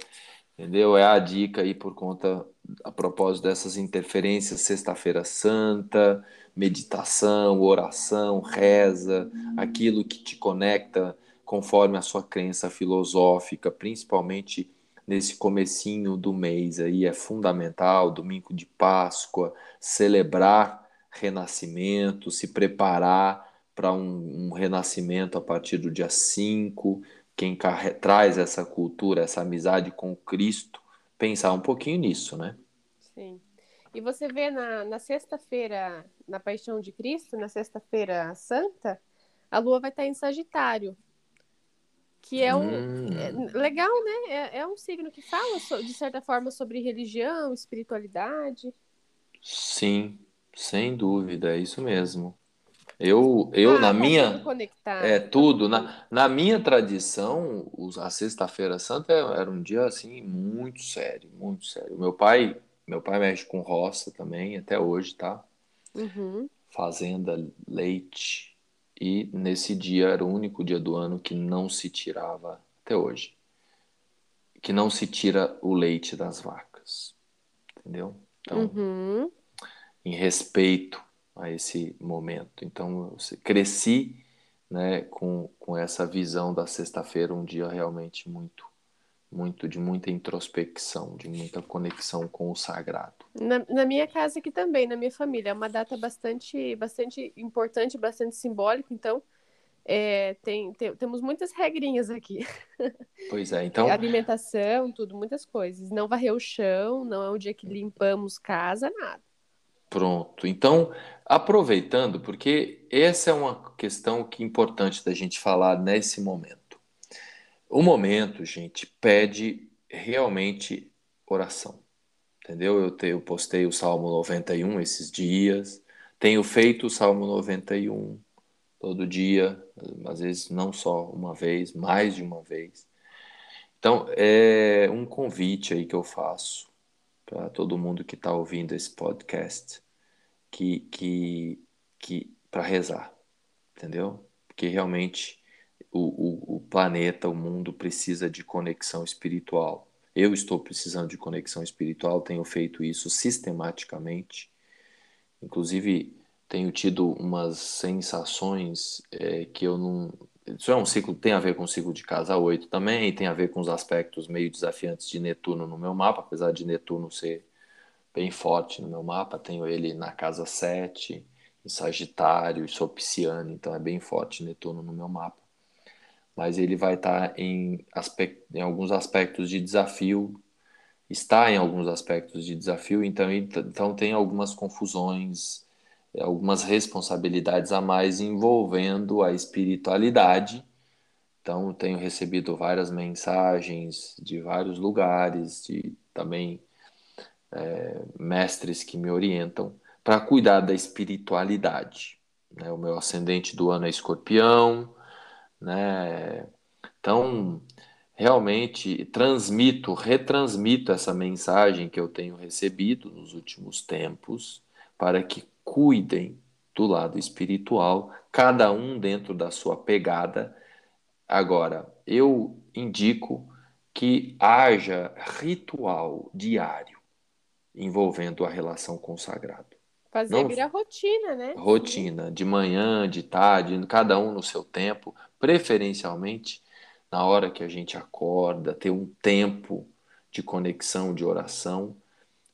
entendeu? É a dica aí por conta, a propósito dessas interferências, Sexta-feira Santa, meditação, oração, reza, aquilo que te conecta conforme a sua crença filosófica, principalmente nesse comecinho do mês aí é fundamental, domingo de Páscoa, celebrar renascimento, se preparar para um, um renascimento a partir do dia 5, quem traz essa cultura, essa amizade com Cristo, pensar um pouquinho nisso, né? Sim. E você vê na, na sexta-feira, na Paixão de Cristo, na sexta-feira santa, a lua vai estar em Sagitário. Que é um. Hum, é legal, né? É, é um signo que fala, so- de certa forma, sobre religião, espiritualidade. sim, sem dúvida, é isso mesmo. Eu, eu Ah, na tá minha tudo conectado. É tudo. Na, na minha tradição, os- a Sexta-feira Santa era um dia assim muito sério, muito sério. Meu pai, meu pai mexe com roça também até hoje, tá? Uhum. Fazenda, leite. E nesse dia era o único dia do ano que não se tirava até hoje, que não se tira o leite das vacas, entendeu? Então, Uhum. em respeito a esse momento. Então, eu cresci né, com, com essa visão da sexta-feira, um dia realmente muito, muito, de muita introspecção, de muita conexão com o sagrado. Na, na minha casa aqui também, na minha família, é uma data bastante, bastante importante, bastante simbólica, então é, tem, tem- temos muitas regrinhas aqui. Pois é, então, Alimentação, tudo, muitas coisas. Não varrer o chão, não é o dia que limpamos casa, nada. pronto. Então, aproveitando, porque essa é uma questão que é importante da gente falar nesse momento. O momento, gente, pede realmente oração. Entendeu? Eu, te- eu postei o Salmo 91 esses dias, tenho feito o Salmo 91 todo dia, às vezes não só uma vez, mais de uma vez. Então, é um convite aí que eu faço para todo mundo que está ouvindo esse podcast, que, que, que para rezar, entendeu? Porque realmente o, o, planeta, o mundo precisa de conexão espiritual. Eu estou precisando de conexão espiritual, tenho feito isso sistematicamente. Inclusive, tenho tido umas sensações é, que eu não. Isso é um ciclo, tem a ver com o ciclo de casa 8 também, tem a ver com os aspectos meio desafiantes de Netuno no meu mapa, apesar de Netuno ser bem forte no meu mapa, tenho ele na casa 7, em Sagitário, e sou pisciano, então é bem forte Netuno no meu mapa. Mas ele vai estar em, aspect, em alguns aspectos de desafio, está em alguns aspectos de desafio, então, então tem algumas confusões, algumas responsabilidades a mais envolvendo a espiritualidade. Então, tenho recebido várias mensagens de vários lugares, de também é, mestres que me orientam para cuidar da espiritualidade. Né? O meu ascendente do ano é escorpião, né? Então, realmente transmito, retransmito essa mensagem que eu tenho recebido nos últimos tempos para que cuidem do lado espiritual, cada um dentro da sua pegada. Agora, eu indico que haja ritual diário envolvendo a relação com o sagrado. Fazer Não, virar rotina, né? Rotina, de manhã, de tarde, cada um no seu tempo, preferencialmente na hora que a gente acorda, ter um tempo de conexão, de oração,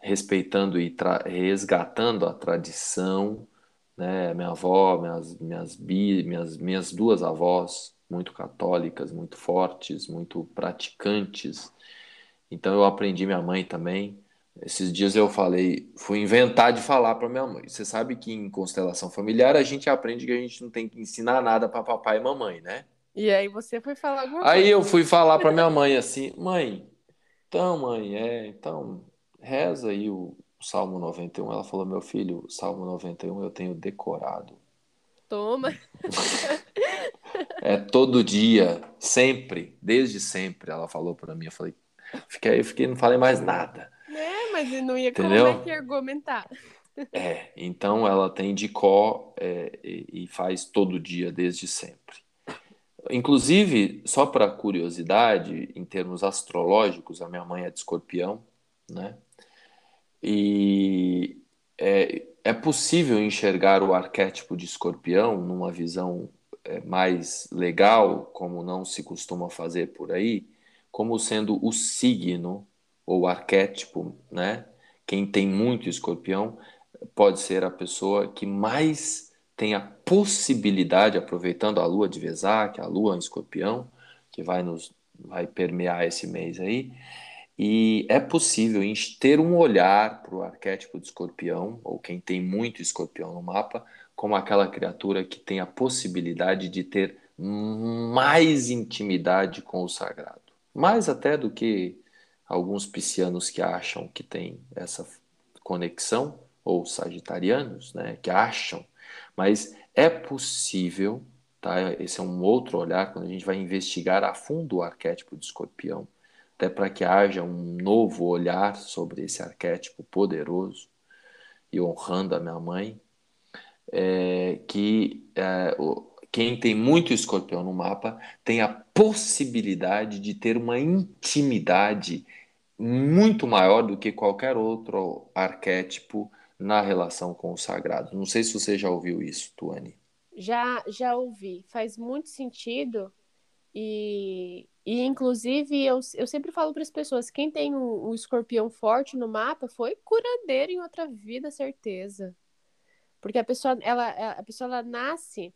respeitando e resgatando a tradição, né? Minha avó, minhas, minhas, bi, minhas, minhas duas avós, muito católicas, muito fortes, muito praticantes. Então eu aprendi minha mãe também. Esses dias eu falei, fui inventar de falar para minha mãe. Você sabe que em constelação familiar a gente aprende que a gente não tem que ensinar nada para papai e mamãe, né? E aí você foi falar alguma Aí coisa. eu fui falar para minha mãe assim, mãe, então mãe, é, então reza aí o, Salmo 91. Ela falou, meu filho, o Salmo 91 eu tenho decorado. Toma. é todo dia, sempre, desde sempre, ela falou para mim. Eu falei, fiquei, fiquei, não falei mais nada. Mas não ia Entendeu? como é que argumentar. É, então ela tem de có é, e, e faz todo dia desde sempre. Inclusive, só para curiosidade, em termos astrológicos, a minha mãe é de escorpião, né? E é, é possível enxergar o arquétipo de escorpião numa visão é, mais legal, como não se costuma fazer por aí, como sendo o signo ou arquétipo, né? Quem tem muito escorpião pode ser a pessoa que mais tem a possibilidade, aproveitando a lua de Vesak, a lua em escorpião, que vai nos vai permear esse mês aí, e é possível ter um olhar para o arquétipo de escorpião, ou quem tem muito escorpião no mapa, como aquela criatura que tem a possibilidade de ter mais intimidade com o sagrado. Mais até do que alguns piscianos que acham que tem essa conexão, ou sagitarianos, né, que acham, mas é possível, tá? Esse é um outro olhar quando a gente vai investigar a fundo o arquétipo de escorpião até para que haja um novo olhar sobre esse arquétipo poderoso e honrando a minha mãe, é, que é, quem tem muito escorpião no mapa tem a possibilidade de ter uma intimidade muito maior do que qualquer outro arquétipo na relação com o sagrado. Não sei se você já ouviu isso, Tuane. Já, já ouvi. Faz muito sentido e e, inclusive, eu, eu sempre falo para as pessoas: quem tem um, um, escorpião forte no mapa foi curandeiro em outra vida, certeza. Porque a pessoa, ela, a pessoa, ela nasce,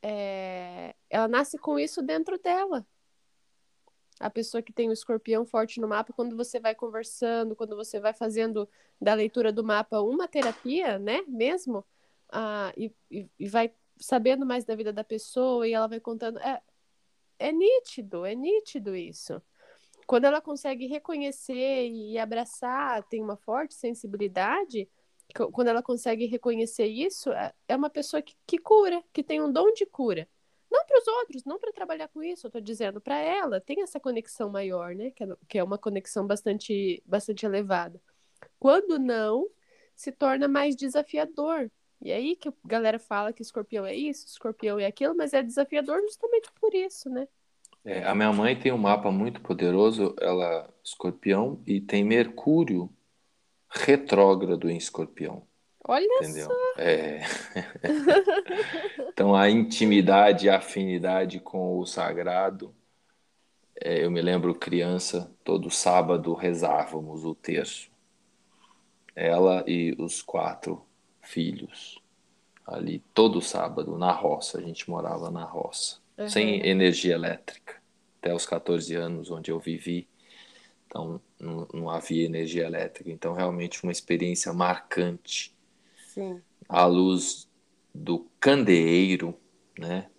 é, ela nasce com isso dentro dela. A pessoa que tem o escorpião forte no mapa, quando você vai conversando, quando você vai fazendo da leitura do mapa uma terapia, né, mesmo, ah, e, e, vai sabendo mais da vida da pessoa e ela vai contando. É, é nítido, é nítido isso. Quando ela consegue reconhecer e abraçar, tem uma forte sensibilidade, quando ela consegue reconhecer isso, é, é uma pessoa que, que cura, que tem um dom de cura. Não para os outros, não para trabalhar com isso, eu estou dizendo para ela, tem essa conexão maior, né? Que é, que é uma conexão bastante, bastante elevada. Quando não, se torna mais desafiador. E aí que a galera fala que escorpião é isso, escorpião é aquilo, mas é desafiador justamente por isso, né? É, a minha mãe tem um mapa muito poderoso, ela é escorpião, e tem Mercúrio retrógrado em escorpião. Olha entendeu? só! É. então a intimidade a afinidade com o sagrado. É, eu me lembro criança, todo sábado rezávamos o terço. Ela e os quatro filhos ali todo sábado na roça. A gente morava na roça uhum. sem energia elétrica, até os 14 anos onde eu vivi. Então, não, não havia energia elétrica. Então, realmente, uma experiência marcante. Sim. À luz do candeeiro, né?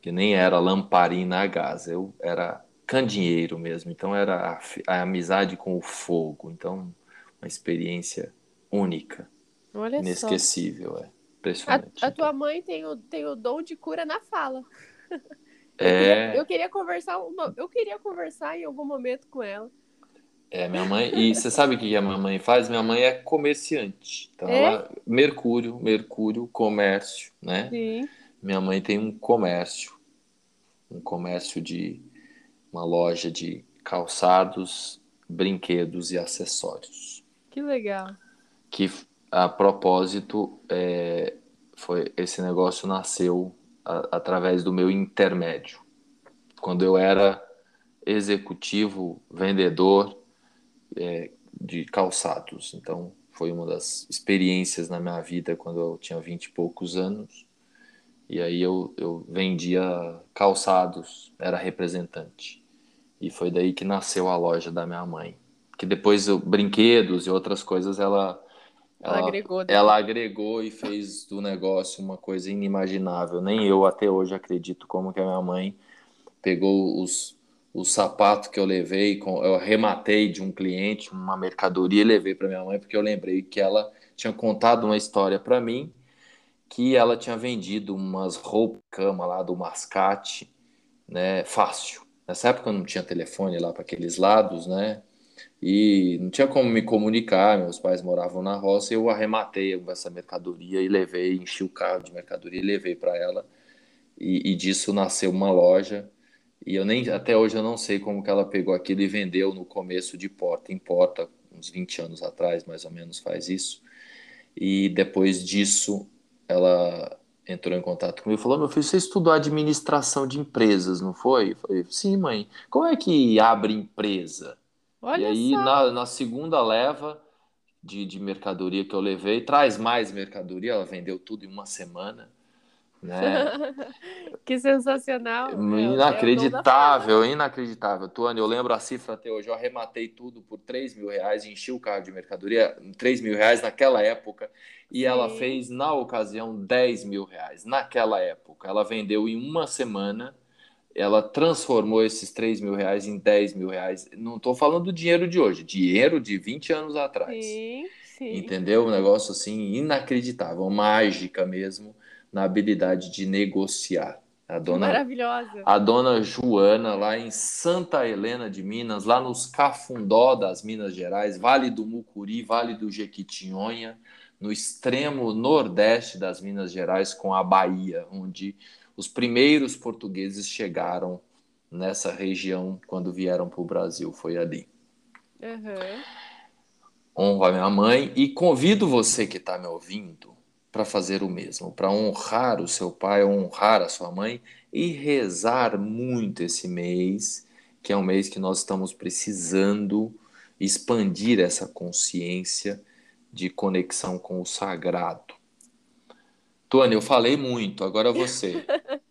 Que nem era lamparina a gás, eu era candeeiro mesmo. Então, era a, a amizade com o fogo. Então, uma experiência única, Olha inesquecível, só. é. Impressionante. A, a tua mãe tem o, tem o dom de cura na fala. É... Eu, queria, eu queria conversar uma, eu queria conversar em algum momento com ela É, minha mãe. E você sabe o que a minha mãe faz? Minha mãe é comerciante. Então, É? ela. Mercúrio, Mercúrio, comércio, né? Sim. Minha mãe tem um comércio. Um comércio de. Uma loja de calçados, brinquedos e acessórios. Que legal. Que, a propósito, é, foi, esse negócio nasceu a- através do meu intermédio. Quando eu era executivo, vendedor é, de calçados. Então, foi uma das experiências na minha vida quando eu tinha vinte e poucos anos. E aí eu, eu vendia calçados, era representante. E foi daí que nasceu a loja da minha mãe. Que depois eu, brinquedos e outras coisas ela Ela agregou. ela agregou e fez do negócio uma coisa inimaginável. Nem eu até hoje acredito como que a minha mãe pegou os, os sapatos que eu levei, eu arrematei de um cliente, uma mercadoria e levei para minha mãe, porque eu lembrei que ela tinha contado uma história para mim que ela tinha vendido umas roupas cama lá do Mascate, né, fácil. Nessa época não tinha telefone lá para aqueles lados, né? E não tinha como me comunicar, meus pais moravam na roça, eu arrematei essa mercadoria e levei, enchi o carro de mercadoria e levei para ela. E, e disso nasceu uma loja. E eu nem até hoje eu não sei como que ela pegou aquilo e vendeu no começo de porta em porta, uns 20 anos atrás, mais ou menos faz isso. E depois disso, ela entrou em contato comigo e falou: Meu filho, você estudou administração de empresas, não foi? Eu falei: Sim, mãe. Como é que abre empresa? Olha e aí, na, na segunda leva de, de mercadoria que eu levei, traz mais mercadoria, ela vendeu tudo em uma semana, né? que sensacional. É o- é Inacreditável, inacreditável. Tuane, eu lembro a cifra até hoje. Eu arrematei tudo por 3 mil reais, enchi o carro de mercadoria, 3 mil reais naquela época, e ela Sim. fez, na ocasião, 10 mil reais. Naquela época, ela vendeu em uma semana, ela transformou esses 3 mil reais em 10 mil reais. Não estou falando do dinheiro de hoje, dinheiro de 20 anos atrás. Sim, sim. Entendeu? Um negócio assim inacreditável, mágica mesmo, na habilidade de negociar. A dona Maravilhosa. a dona Joana, lá em Santa Helena de Minas, lá nos Cafundó das Minas Gerais, Vale do Mucuri, Vale do Jequitinhonha, no extremo nordeste das Minas Gerais, com a Bahia, onde os primeiros portugueses chegaram nessa região quando vieram para o Brasil. Foi ali. Aham. Honro a minha mãe e convido você que está me ouvindo para fazer o mesmo, para honrar o seu pai, honrar a sua mãe e rezar muito esse mês, que é um mês que nós estamos precisando expandir essa consciência de conexão com o sagrado. Tônia, eu falei muito, agora você.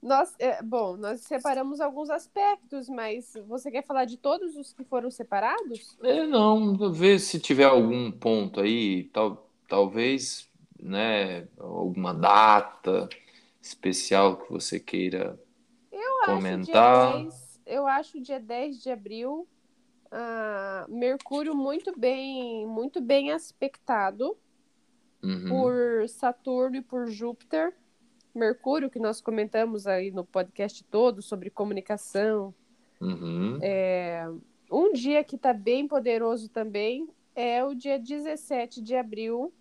Nós, é, bom, nós separamos alguns aspectos, mas você quer falar de todos os que foram separados? É, não, ver se tiver algum ponto aí, tal, talvez, né, alguma data especial que você queira Eu acho comentar. dia 10, eu acho dia 10 de abril, ah, Mercúrio muito bem, muito bem aspectado Uhum, por Saturno e por Júpiter. Mercúrio, que nós comentamos aí no podcast todo sobre comunicação. uhum. Um dia que está bem poderoso também é o dia 17 de abril.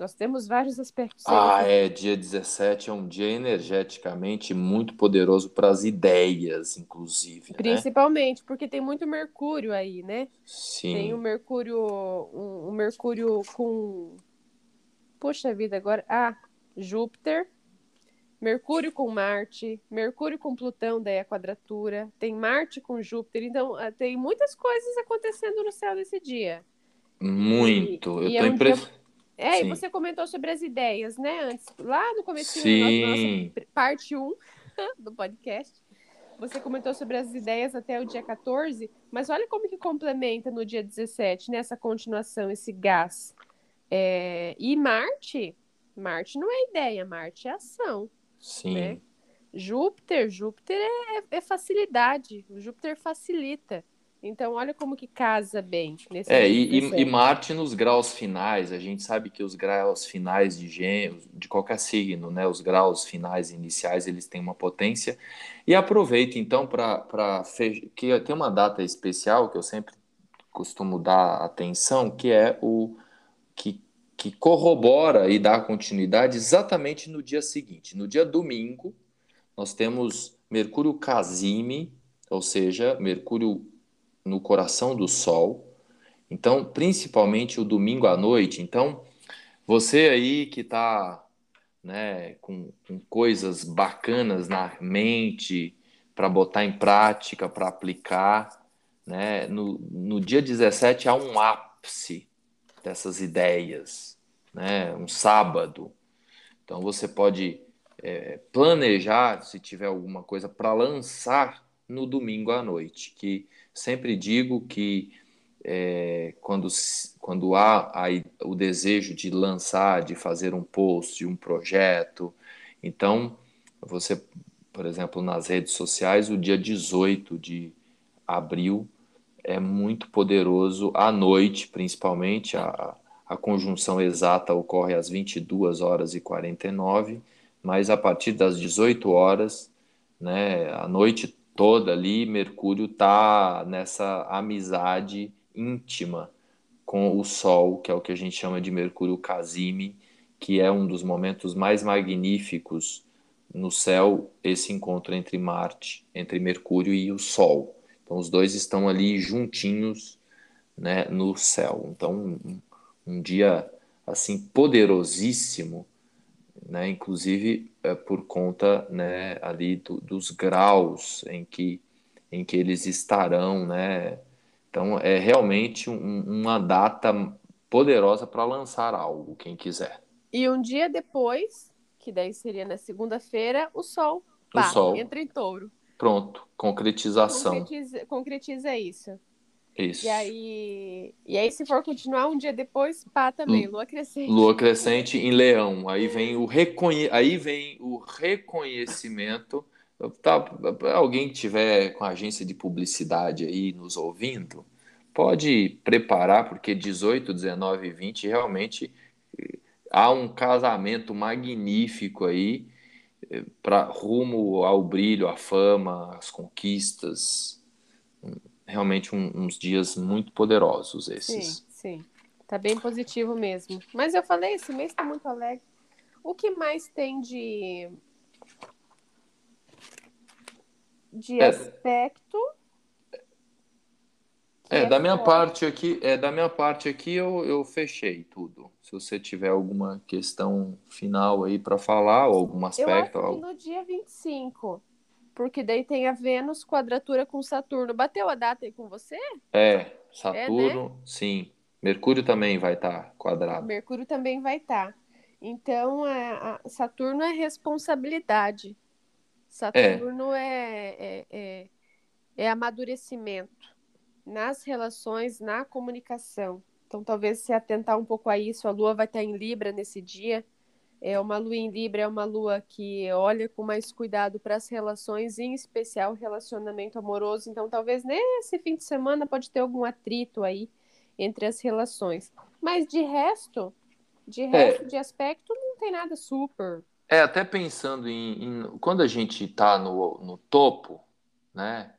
Nós temos vários aspectos aí. Ah, é, dia 17 é um dia energeticamente muito poderoso para as ideias, inclusive, né? Principalmente porque tem muito Mercúrio aí, né? Sim. Tem o Mercúrio, um, um Mercúrio com. Puxa vida, agora. Ah, Júpiter. Mercúrio com Marte, Mercúrio com Plutão, daí a quadratura, tem Marte com Júpiter, então ah, tem muitas coisas acontecendo no céu nesse dia. Muito. E- Eu e tô é um impressionado. É, Sim. e você comentou sobre as ideias, né? Antes, lá no começo da nossa parte 1 do podcast, você comentou sobre as ideias até o dia 14, mas olha como que complementa no dia 17, nessa continuação, esse gás. É, e Marte, Marte não é ideia, Marte é ação. Sim. né? Júpiter, Júpiter é, é facilidade, o Júpiter facilita. Então, olha como que casa bem nesse É, e, e- 17. e Marte nos graus finais, a gente sabe que os graus finais de gêmeos, de qualquer signo, né, os graus finais iniciais, eles têm uma potência. E aproveita então para que tem uma data especial que eu sempre costumo dar atenção, que é o que, que corrobora e dá continuidade exatamente no dia seguinte. No dia domingo, nós temos Mercúrio Casime, ou seja, Mercúrio no coração do Sol. Então, principalmente o domingo à noite. Então, você aí que está né, com, com coisas bacanas na mente para botar em prática, para aplicar, né? No, no dia 17 há um ápice dessas ideias, né? Um sábado. Então você pode é, planejar, se tiver alguma coisa para lançar no domingo à noite, que sempre digo que é, quando, quando há aí o desejo de lançar, de fazer um post, um projeto, então você, por exemplo, nas redes sociais, o dia 18 de abril é muito poderoso, à noite principalmente, a, a conjunção exata ocorre às 22 horas e 49, mas a partir das 18 horas, né, a noite toda ali, Mercúrio está nessa amizade íntima com o Sol, que é o que a gente chama de Mercúrio Casime, que é um dos momentos mais magníficos no céu, esse encontro entre Marte, entre Mercúrio e o Sol. Então, os dois estão ali juntinhos, né, no céu. Então, um, um dia assim poderosíssimo, né, inclusive é, por conta, né, ali do- dos graus em que em que eles estarão, né? Então, é realmente um- uma data poderosa para lançar algo, quem quiser. E um dia depois, que daí seria na segunda-feira, o Sol, pá, Sol. entra em touro. Pronto, concretização. Concretiza, concretiza isso. Isso. E aí, e aí, se for continuar um dia depois, pá também, lua crescente. Lua crescente em Leão. Aí vem o reconhe... aí vem o reconhecimento. Tá, alguém que tiver com a agência de publicidade aí nos ouvindo, pode preparar porque 18, 19 e 20 realmente eh, há um casamento magnífico aí para rumo ao brilho, à fama, às conquistas. Realmente um- uns dias muito poderosos Sim, esses. sim. Tá bem positivo mesmo. Mas eu falei, esse mês tá muito alegre. O que mais tem de. de É. aspecto? que É, da minha forte? parte aqui, é, da minha parte aqui eu, eu fechei tudo. Se você tiver alguma questão final aí para falar, ou algum Eu acho aspecto, que no dia 25. Porque daí tem a Vênus quadratura com Saturno. Bateu a data aí com você? é, Saturno, sim. Mercúrio também vai estar quadrado. Mercúrio também vai estar. Então, a- a- Saturno é responsabilidade. Saturno é, é, é, é amadurecimento nas relações, na comunicação. Então, talvez se atentar um pouco a isso, a Lua vai estar em Libra nesse dia. É uma Lua em Libra, é uma Lua que olha com mais cuidado para as relações, em especial relacionamento amoroso. Então, talvez nesse fim de semana pode ter algum atrito aí entre as relações. Mas de resto, de resto, de aspecto, não tem nada super. É, até pensando em, em- quando a gente está no, no topo, né?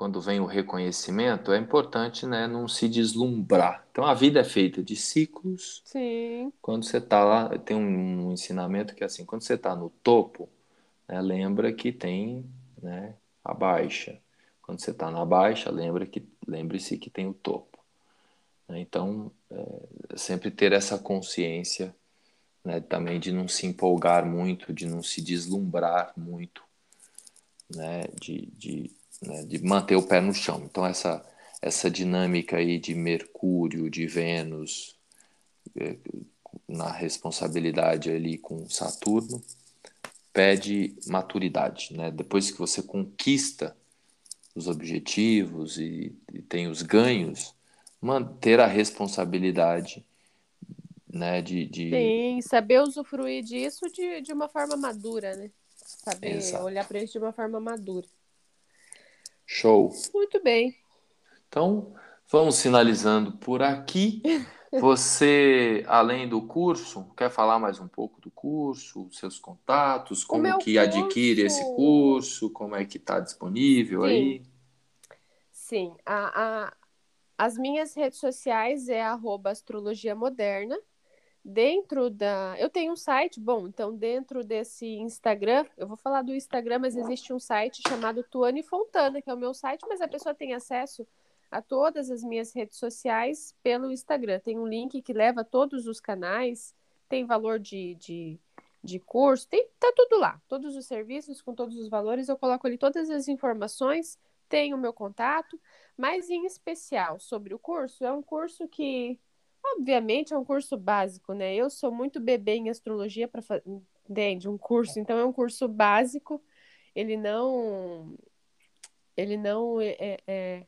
Quando vem o reconhecimento, é importante, né, não se deslumbrar. Então a vida é feita de ciclos. Sim. Quando você está lá, tem um ensinamento que é assim, quando você está no topo, né, lembra que tem, né, a baixa. Quando você está na baixa, lembra que lembre-se que tem o topo. né? Então, é, sempre ter essa consciência, né, também de não se empolgar muito, de não se deslumbrar muito, né, de, de, né, de manter o pé no chão. Então, essa, essa dinâmica aí de Mercúrio, de Vênus, é, na responsabilidade ali com Saturno, pede maturidade, né? Depois que você conquista os objetivos e, e tem os ganhos, manter a responsabilidade, né? De, de... Sim, saber usufruir disso de, de uma forma madura, né? Saber Exato. olhar para isso de uma forma madura. Show. Muito bem. Então, vamos finalizando por aqui. Você, além do curso, quer falar mais um pouco do curso, seus contatos, como que curso... adquire esse curso, como é que está disponível Sim. aí? Sim, a, a, as minhas redes sociais é arroba astrologia moderna. Dentro da. Eu tenho um site, bom, então dentro desse Instagram, eu vou falar do Instagram, mas existe um site chamado Tuane Fontana, que é o meu site, mas a pessoa tem acesso a todas as minhas redes sociais pelo Instagram. Tem um link que leva a todos os canais, tem valor de, de, de curso, tem, tá tudo lá. Todos os serviços com todos os valores, eu coloco ali todas as informações, tem o meu contato, mas em especial sobre o curso, é um curso que, obviamente, é um curso básico, né? Eu sou muito bebê em astrologia para fazer, entende? Um curso, então é um curso básico, ele não. Ele não é, é, é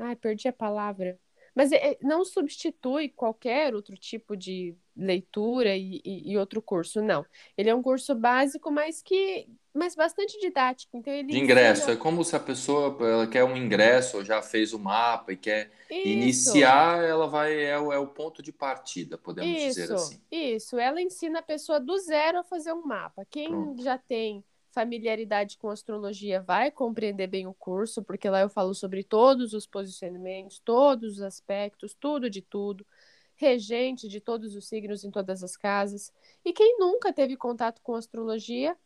Ai, perdi a palavra. Mas é, não substitui qualquer outro tipo de leitura e, e, e, outro curso, não. Ele é um curso básico, mas que mas bastante didático. Então ele de ingresso, ensina... é como se a pessoa ela quer um ingresso, ou já fez o mapa e quer isso. iniciar, ela vai é, é, o ponto de partida, podemos isso, dizer assim. Isso, ela ensina a pessoa do zero a fazer um mapa. Quem Pronto. já tem familiaridade com astrologia vai compreender bem o curso, porque lá eu falo sobre todos os posicionamentos, todos os aspectos, tudo de tudo, regente de todos os signos em todas as casas. E quem nunca teve contato com astrologia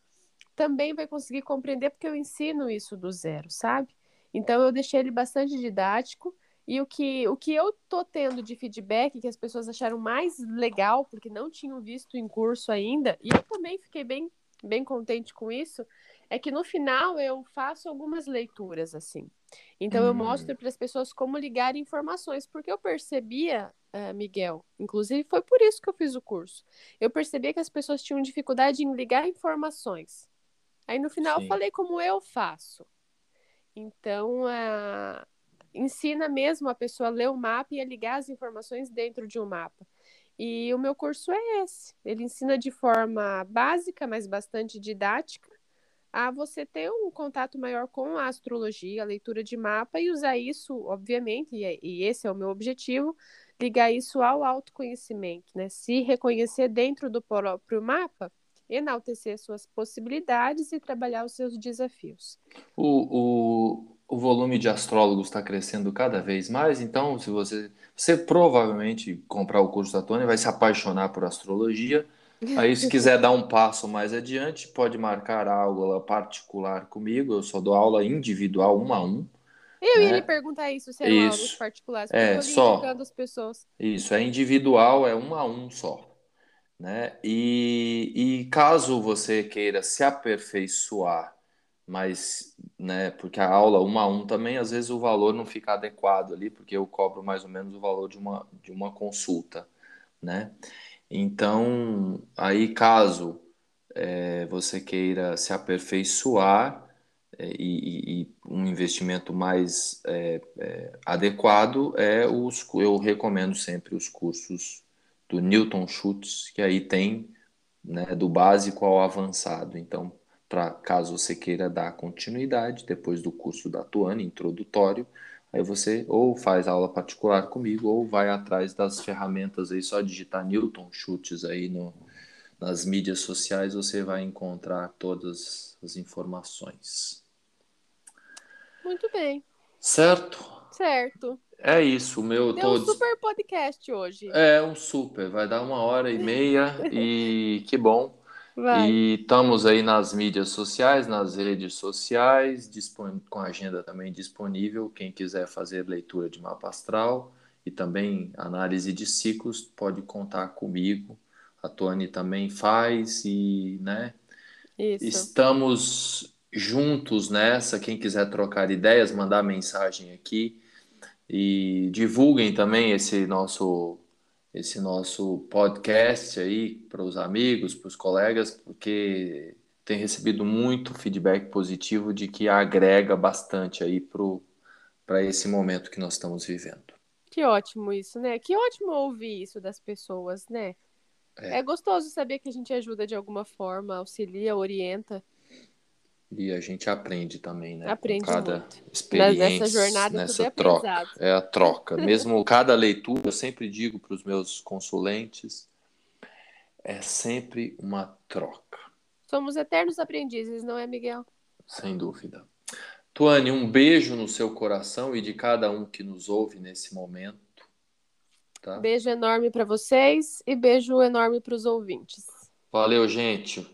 também vai conseguir compreender, porque eu ensino isso do zero, sabe? Então eu deixei ele bastante didático. E o que, o que eu tô tendo de feedback, que as pessoas acharam mais legal, porque não tinham visto em curso ainda, e eu também fiquei bem bem contente com isso, é que no final eu faço algumas leituras assim. Então hum. eu mostro para as pessoas como ligar informações, porque eu percebia, uh, Miguel, inclusive foi por isso que eu fiz o curso. Eu percebia que as pessoas tinham dificuldade em ligar informações. Aí no final Sim. eu falei como eu faço. Então, uh, ensina mesmo a pessoa a ler o mapa e a ligar as informações dentro de um mapa. E o meu curso é esse. Ele ensina de forma básica, mas bastante didática, a você ter um contato maior com a astrologia, a leitura de mapa e usar isso, obviamente, e, é, e esse é o meu objetivo, ligar isso ao autoconhecimento, né? Se reconhecer dentro do próprio mapa, enaltecer suas possibilidades e trabalhar os seus desafios. O, o, o volume de astrólogos está crescendo cada vez mais, então, se você você provavelmente comprar o curso da Tônia vai se apaixonar por astrologia. Aí, se quiser dar um passo mais adiante, pode marcar aula particular comigo. Eu só dou aula individual, um a um. Eu né? ia lhe perguntar isso, se eram isso. aulas particulares, é, só, as pessoas. Isso, é individual, é um a um só. Né? E, e caso você queira se aperfeiçoar mas, né, porque a aula uma a um também, às vezes o valor não fica adequado ali, porque eu cobro mais ou menos o valor de uma, de uma consulta, né? Então, aí caso é, você queira se aperfeiçoar é, e, e, um investimento mais é, é, adequado, é os, eu recomendo sempre os cursos do Newton Schutz, que aí tem né, do básico ao avançado. Então, para caso você queira dar continuidade depois do curso da Tuane, introdutório, aí você ou faz aula particular comigo ou vai atrás das ferramentas aí, só digitar Newton Chutes aí no, nas mídias sociais, você vai encontrar todas as informações. Muito bem. Certo? Certo. É isso, o meu Deu todos... um super podcast hoje. É, um super, vai dar uma hora e meia e que bom. Vai. E estamos aí nas mídias sociais, nas redes sociais, com a agenda também disponível. Quem quiser fazer leitura de mapa astral e também análise de ciclos, pode contar comigo. A Tony também faz e, né? Isso. Estamos juntos nessa. Quem quiser trocar ideias, mandar mensagem aqui e divulguem também esse nosso esse nosso podcast aí para os amigos, para os colegas, porque tem recebido muito feedback positivo de que agrega bastante aí para esse momento que nós estamos vivendo. Que ótimo isso, né? Que ótimo ouvir isso das pessoas, né? É. é gostoso saber que a gente ajuda de alguma forma, auxilia, orienta. E a gente aprende também, né? Aprende Com cada muito. experiência Nessa jornada nessa é troca. aprendizado. É a troca. Mesmo cada leitura, eu sempre digo para os meus consulentes, é sempre uma troca, Somos eternos aprendizes, não é, Miguel? sem dúvida. Tuane, um beijo no seu coração e de cada um que nos ouve nesse momento. Tá? Beijo enorme para vocês e beijo enorme para os ouvintes. Valeu, gente.